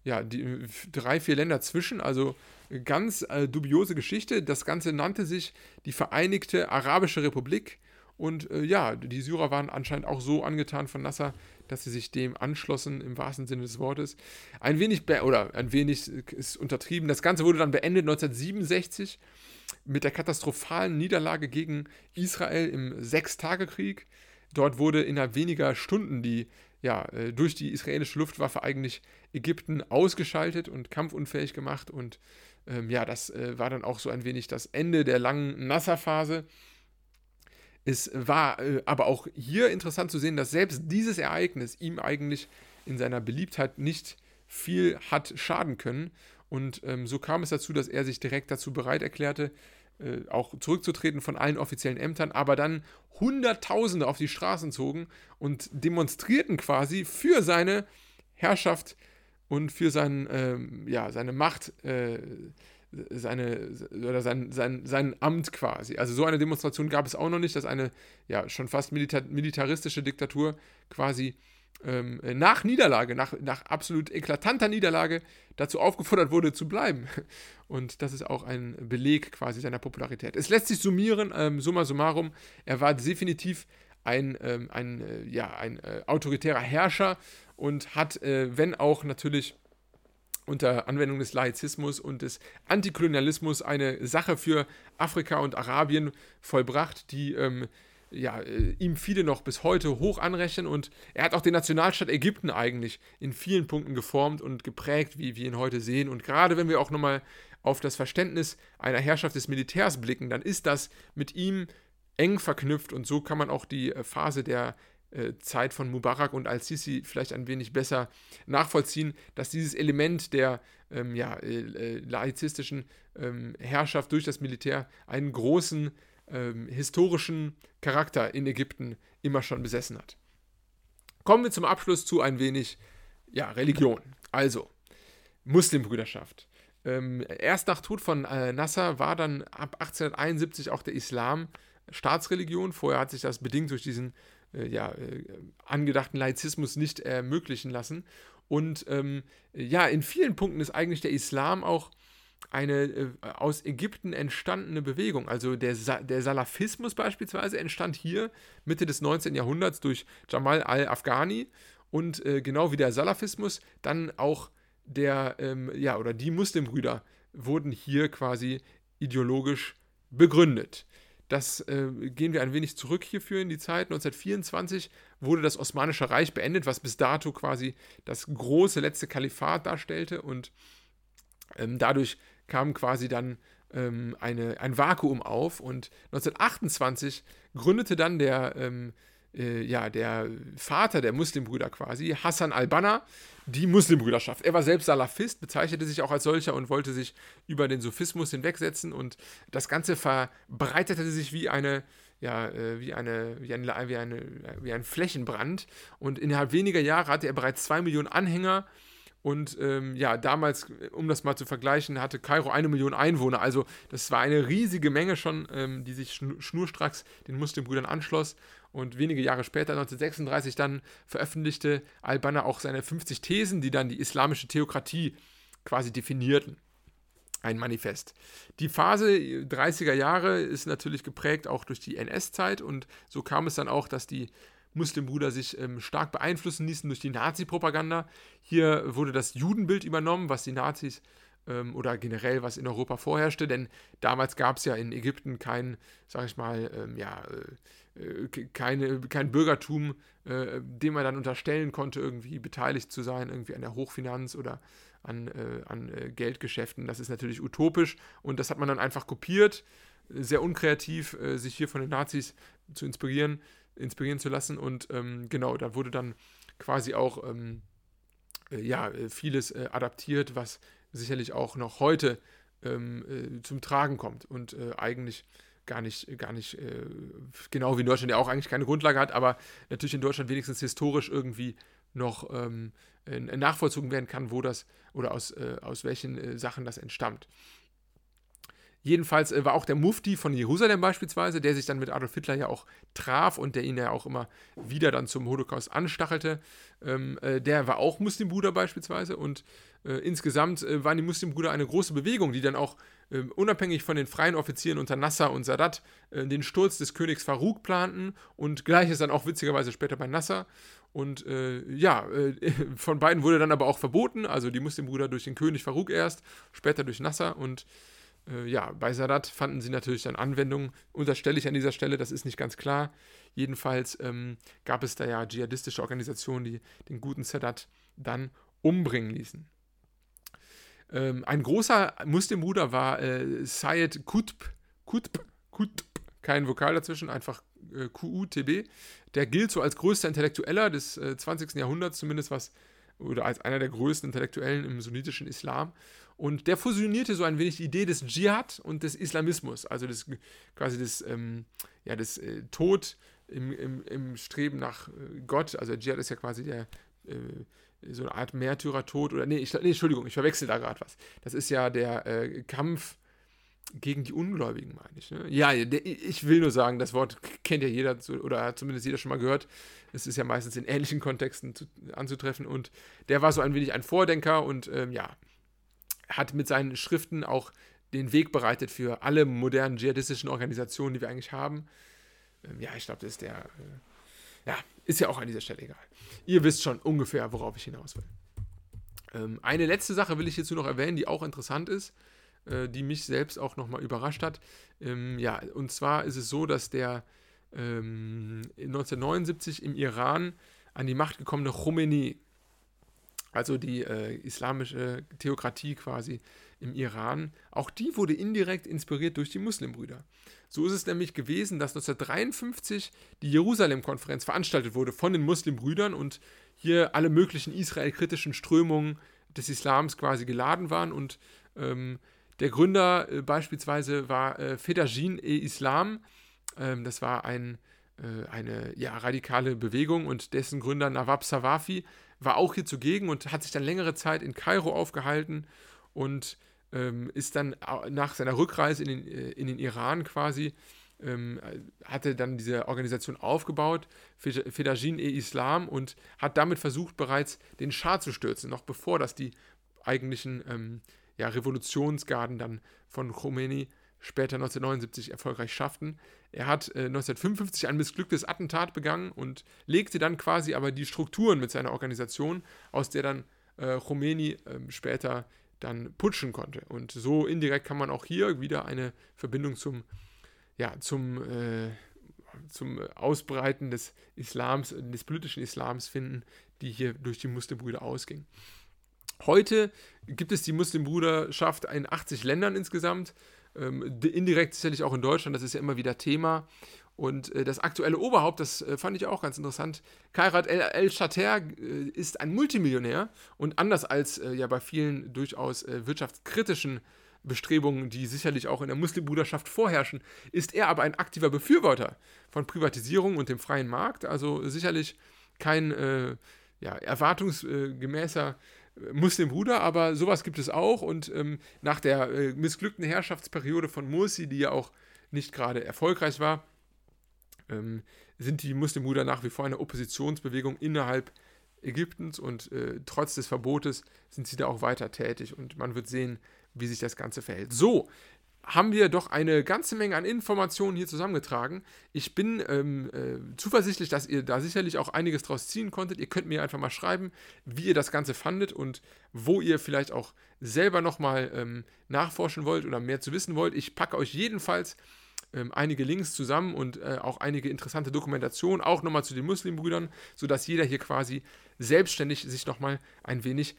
ja, die, drei, vier Länder zwischen, also ganz äh, dubiose Geschichte. Das Ganze nannte sich die Vereinigte Arabische Republik. Und äh, ja, die Syrer waren anscheinend auch so angetan von Nasser, dass sie sich dem anschlossen, im wahrsten Sinne des Wortes. Ein wenig, oder ein wenig ist untertrieben. Das Ganze wurde dann beendet 1967 mit der katastrophalen Niederlage gegen Israel im Sechstagekrieg. Dort wurde innerhalb weniger Stunden die, ja, äh, durch die israelische Luftwaffe eigentlich Ägypten ausgeschaltet und kampfunfähig gemacht. Und ähm, ja, das äh, war dann auch so ein wenig das Ende der langen Nasser-Phase. Es war äh, aber auch hier interessant zu sehen, dass selbst dieses Ereignis ihm eigentlich in seiner Beliebtheit nicht viel hat schaden können. Und ähm, so kam es dazu, dass er sich direkt dazu bereit erklärte, äh, auch zurückzutreten von allen offiziellen Ämtern, aber dann Hunderttausende auf die Straßen zogen und demonstrierten quasi für seine Herrschaft und für sein, ähm, ja, seine Macht, äh, seine, oder sein, sein, sein Amt quasi. Also so eine Demonstration gab es auch noch nicht, dass eine ja schon fast militar militaristische Diktatur quasi ähm, nach Niederlage, nach, nach absolut eklatanter Niederlage dazu aufgefordert wurde zu bleiben. Und das ist auch ein Beleg quasi seiner Popularität. Es lässt sich summieren, ähm, summa summarum, er war definitiv ein, ähm, ein, äh, ja, ein äh, autoritärer Herrscher und hat, äh, wenn auch natürlich unter Anwendung des Laizismus und des Antikolonialismus eine Sache für Afrika und Arabien vollbracht, die ähm, ja, äh, ihm viele noch bis heute hoch anrechnen und er hat auch den Nationalstaat Ägypten eigentlich in vielen Punkten geformt und geprägt, wie wir ihn heute sehen. Und gerade wenn wir auch nochmal auf das Verständnis einer Herrschaft des Militärs blicken, dann ist das mit ihm eng verknüpft und so kann man auch die äh, Phase der Zeit von Mubarak und Al-Sisi vielleicht ein wenig besser nachvollziehen, dass dieses Element der ähm, ja, äh, laizistischen ähm, Herrschaft durch das Militär einen großen ähm, historischen Charakter in Ägypten immer schon besessen hat. Kommen wir zum Abschluss zu ein wenig ja, Religion. Also, Muslimbrüderschaft. Ähm, erst nach Tod von äh, Nasser war dann ab 1871 auch der Islam Staatsreligion. Vorher hat sich das bedingt durch diesen äh, ja, äh, angedachten Laizismus nicht ermöglichen lassen. Und ähm, ja, in vielen Punkten ist eigentlich der Islam auch eine äh, aus Ägypten entstandene Bewegung. Also der, Sa der Salafismus beispielsweise entstand hier Mitte des 19. Jahrhunderts durch Jamal al-Afghani und äh, genau wie der Salafismus dann auch der, ähm, ja, oder die Muslimbrüder wurden hier quasi ideologisch begründet. Das äh, gehen wir ein wenig zurück hierfür in die Zeit. 1924 wurde das Osmanische Reich beendet, was bis dato quasi das große letzte Kalifat darstellte und ähm, dadurch kam quasi dann ähm, eine, ein Vakuum auf und 1928 gründete dann der, ähm, äh, ja, der Vater der Muslimbrüder quasi, Hassan al-Banna, die Muslimbrüderschaft. Er war selbst Salafist, bezeichnete sich auch als solcher und wollte sich über den Sufismus hinwegsetzen und das Ganze verbreitete sich wie eine ja, äh, wie, eine, wie, ein, wie, eine, wie ein Flächenbrand. Und innerhalb weniger Jahre hatte er bereits zwei Millionen Anhänger und ähm, ja, damals, um das mal zu vergleichen, hatte Kairo eine Million Einwohner. Also das war eine riesige Menge schon, ähm, die sich schnurstracks den Muslimbrüdern anschloss. Und wenige Jahre später, 1936, dann veröffentlichte Al-Banna auch seine 50 Thesen, die dann die islamische Theokratie quasi definierten. Ein Manifest. Die Phase 30er Jahre ist natürlich geprägt auch durch die NS-Zeit und so kam es dann auch, dass die Muslimbrüder sich ähm, stark beeinflussen ließen durch die Nazi-Propaganda. Hier wurde das Judenbild übernommen, was die Nazis ähm, oder generell was in Europa vorherrschte, denn damals gab es ja in Ägypten kein, sag ich mal, ähm, ja, äh, äh keine, kein Bürgertum, äh, dem man dann unterstellen konnte, irgendwie beteiligt zu sein, irgendwie an der Hochfinanz oder an, äh, an äh, Geldgeschäften. Das ist natürlich utopisch und das hat man dann einfach kopiert sehr unkreativ, äh, sich hier von den Nazis zu inspirieren, inspirieren zu lassen. Und ähm, genau, da wurde dann quasi auch ähm, äh, ja, vieles adaptiert, was sicherlich auch noch heute ähm, äh, zum Tragen kommt und äh, eigentlich gar nicht, gar nicht äh, genau wie in Deutschland ja auch eigentlich keine Grundlage hat, aber natürlich in Deutschland wenigstens historisch irgendwie noch ähm, nachvollzogen werden kann, wo das oder aus, äh, aus welchen äh, Sachen das entstammt. Jedenfalls äh, war auch der Mufti von Jerusalem beispielsweise, der sich dann mit Adolf Hitler ja auch traf und der ihn ja auch immer wieder dann zum Holocaust anstachelte, ähm, äh, der war auch Muslimbruder beispielsweise und äh, insgesamt äh, waren die Muslimbrüder eine große Bewegung, die dann auch ähm, unabhängig von den freien Offizieren unter Nasser und Sadat äh, den Sturz des Königs Farouk planten und gleiches dann auch witzigerweise später bei Nasser. Und äh, ja, [LAUGHS] von beiden wurde dann aber auch verboten, also die Muslimbrüder durch den König Farouk erst, später durch Nasser und äh, ja, bei Sadat fanden sie natürlich dann Anwendung, unterstelle ich an dieser Stelle, das ist nicht ganz klar. Jedenfalls ähm, gab es da ja dschihadistische Organisationen, die den guten Sadat dann umbringen ließen. Ähm, ein großer Muslimbruder war äh, Syed Qutb, Qutb, Qutb, kein Vokal dazwischen, einfach äh, QUTB. Der gilt so als größter Intellektueller des äh, 20. Jahrhunderts, zumindest was, oder als einer der größten Intellektuellen im sunnitischen Islam. Und der fusionierte so ein wenig die Idee des Dschihad und des Islamismus, also des, quasi des, ähm, ja, des äh, Tod im, im, im, Streben nach äh, Gott. Also der Dschihad ist ja quasi der, äh, so eine Art Märtyrertod oder, nee, ich, nee Entschuldigung, ich verwechsel da gerade was. Das ist ja der äh, Kampf gegen die Ungläubigen, meine ich. Ne? Ja, ich will nur sagen, das Wort kennt ja jeder oder hat zumindest jeder schon mal gehört. Es ist ja meistens in ähnlichen Kontexten zu, anzutreffen und der war so ein wenig ein Vordenker und ähm, ja, hat mit seinen Schriften auch den Weg bereitet für alle modernen dschihadistischen Organisationen, die wir eigentlich haben. Ähm, ja, ich glaube, das ist der. Äh, ja, ist ja auch an dieser Stelle egal. Ihr wisst schon ungefähr, worauf ich hinaus will. Ähm, eine letzte Sache will ich hierzu noch erwähnen, die auch interessant ist, äh, die mich selbst auch nochmal überrascht hat. Ähm, ja, und zwar ist es so, dass der 1979 im Iran an die Macht gekommene Khomeini, also die äh, islamische Theokratie quasi im Iran, auch die wurde indirekt inspiriert durch die Muslimbrüder. So ist es nämlich gewesen, dass 1953 die Jerusalem-Konferenz veranstaltet wurde von den Muslimbrüdern und hier alle möglichen israelkritischen Strömungen des Islams quasi geladen waren und ähm, der Gründer äh, beispielsweise war äh, Fedajin-e-Islam, ähm, das war ein, äh, eine ja, radikale Bewegung und dessen Gründer Nawab Sawafi war auch hier zugegen und hat sich dann längere Zeit in Kairo aufgehalten und ähm, ist dann nach seiner Rückreise in den, äh, in den Iran quasi, ähm, hatte dann diese Organisation aufgebaut, Fedajin-e-Islam, und hat damit versucht, bereits den Schah zu stürzen, noch bevor das die eigentlichen ähm, ja, Revolutionsgarden dann von Khomeini später 1979 erfolgreich schafften. Er hat äh, 1955 ein missglücktes Attentat begangen und legte dann quasi aber die Strukturen mit seiner Organisation, aus der dann äh, Khomeini äh, später dann putschen konnte. Und so indirekt kann man auch hier wieder eine Verbindung zum, ja, zum, äh, zum Ausbreiten des Islams, des politischen Islams finden, die hier durch die Muslimbrüder ausging. Heute gibt es die Muslimbruderschaft in 80 Ländern insgesamt, ähm, indirekt sicherlich auch in Deutschland, das ist ja immer wieder Thema. Und äh, das aktuelle Oberhaupt, das äh, fand ich auch ganz interessant. Kairat El-Shater äh, ist ein Multimillionär und anders als ja bei vielen durchaus wirtschaftskritischen Bestrebungen, die sicherlich auch in der Muslimbruderschaft vorherrschen, ist er aber ein aktiver Befürworter von Privatisierung und dem freien Markt. Also sicherlich kein ja, erwartungsgemäßer Muslimbruder, aber sowas gibt es auch. Und ähm, nach der missglückten Herrschaftsperiode von Mursi, die ja auch nicht gerade erfolgreich war, ähm, sind die Muslimbrüder nach wie vor eine Oppositionsbewegung innerhalb Ägyptens und äh, trotz des Verbotes sind sie da auch weiter tätig und man wird sehen, wie sich das Ganze verhält. So, haben wir doch eine ganze Menge an Informationen hier zusammengetragen. Ich bin ähm, äh, zuversichtlich, dass ihr da sicherlich auch einiges draus ziehen konntet. Ihr könnt mir einfach mal schreiben, wie ihr das Ganze fandet und wo ihr vielleicht auch selber nochmal ähm, nachforschen wollt oder mehr zu wissen wollt. Ich packe euch jedenfalls ähm, einige Links zusammen und äh, auch einige interessante Dokumentationen, auch nochmal zu den Muslimbrüdern, sodass jeder hier quasi selbstständig sich nochmal ein wenig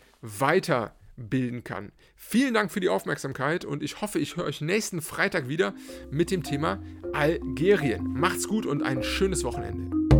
weiterbilden kann. Vielen Dank für die Aufmerksamkeit und ich hoffe, ich höre euch nächsten Freitag wieder mit dem Thema Algerien. Macht's gut und ein schönes Wochenende.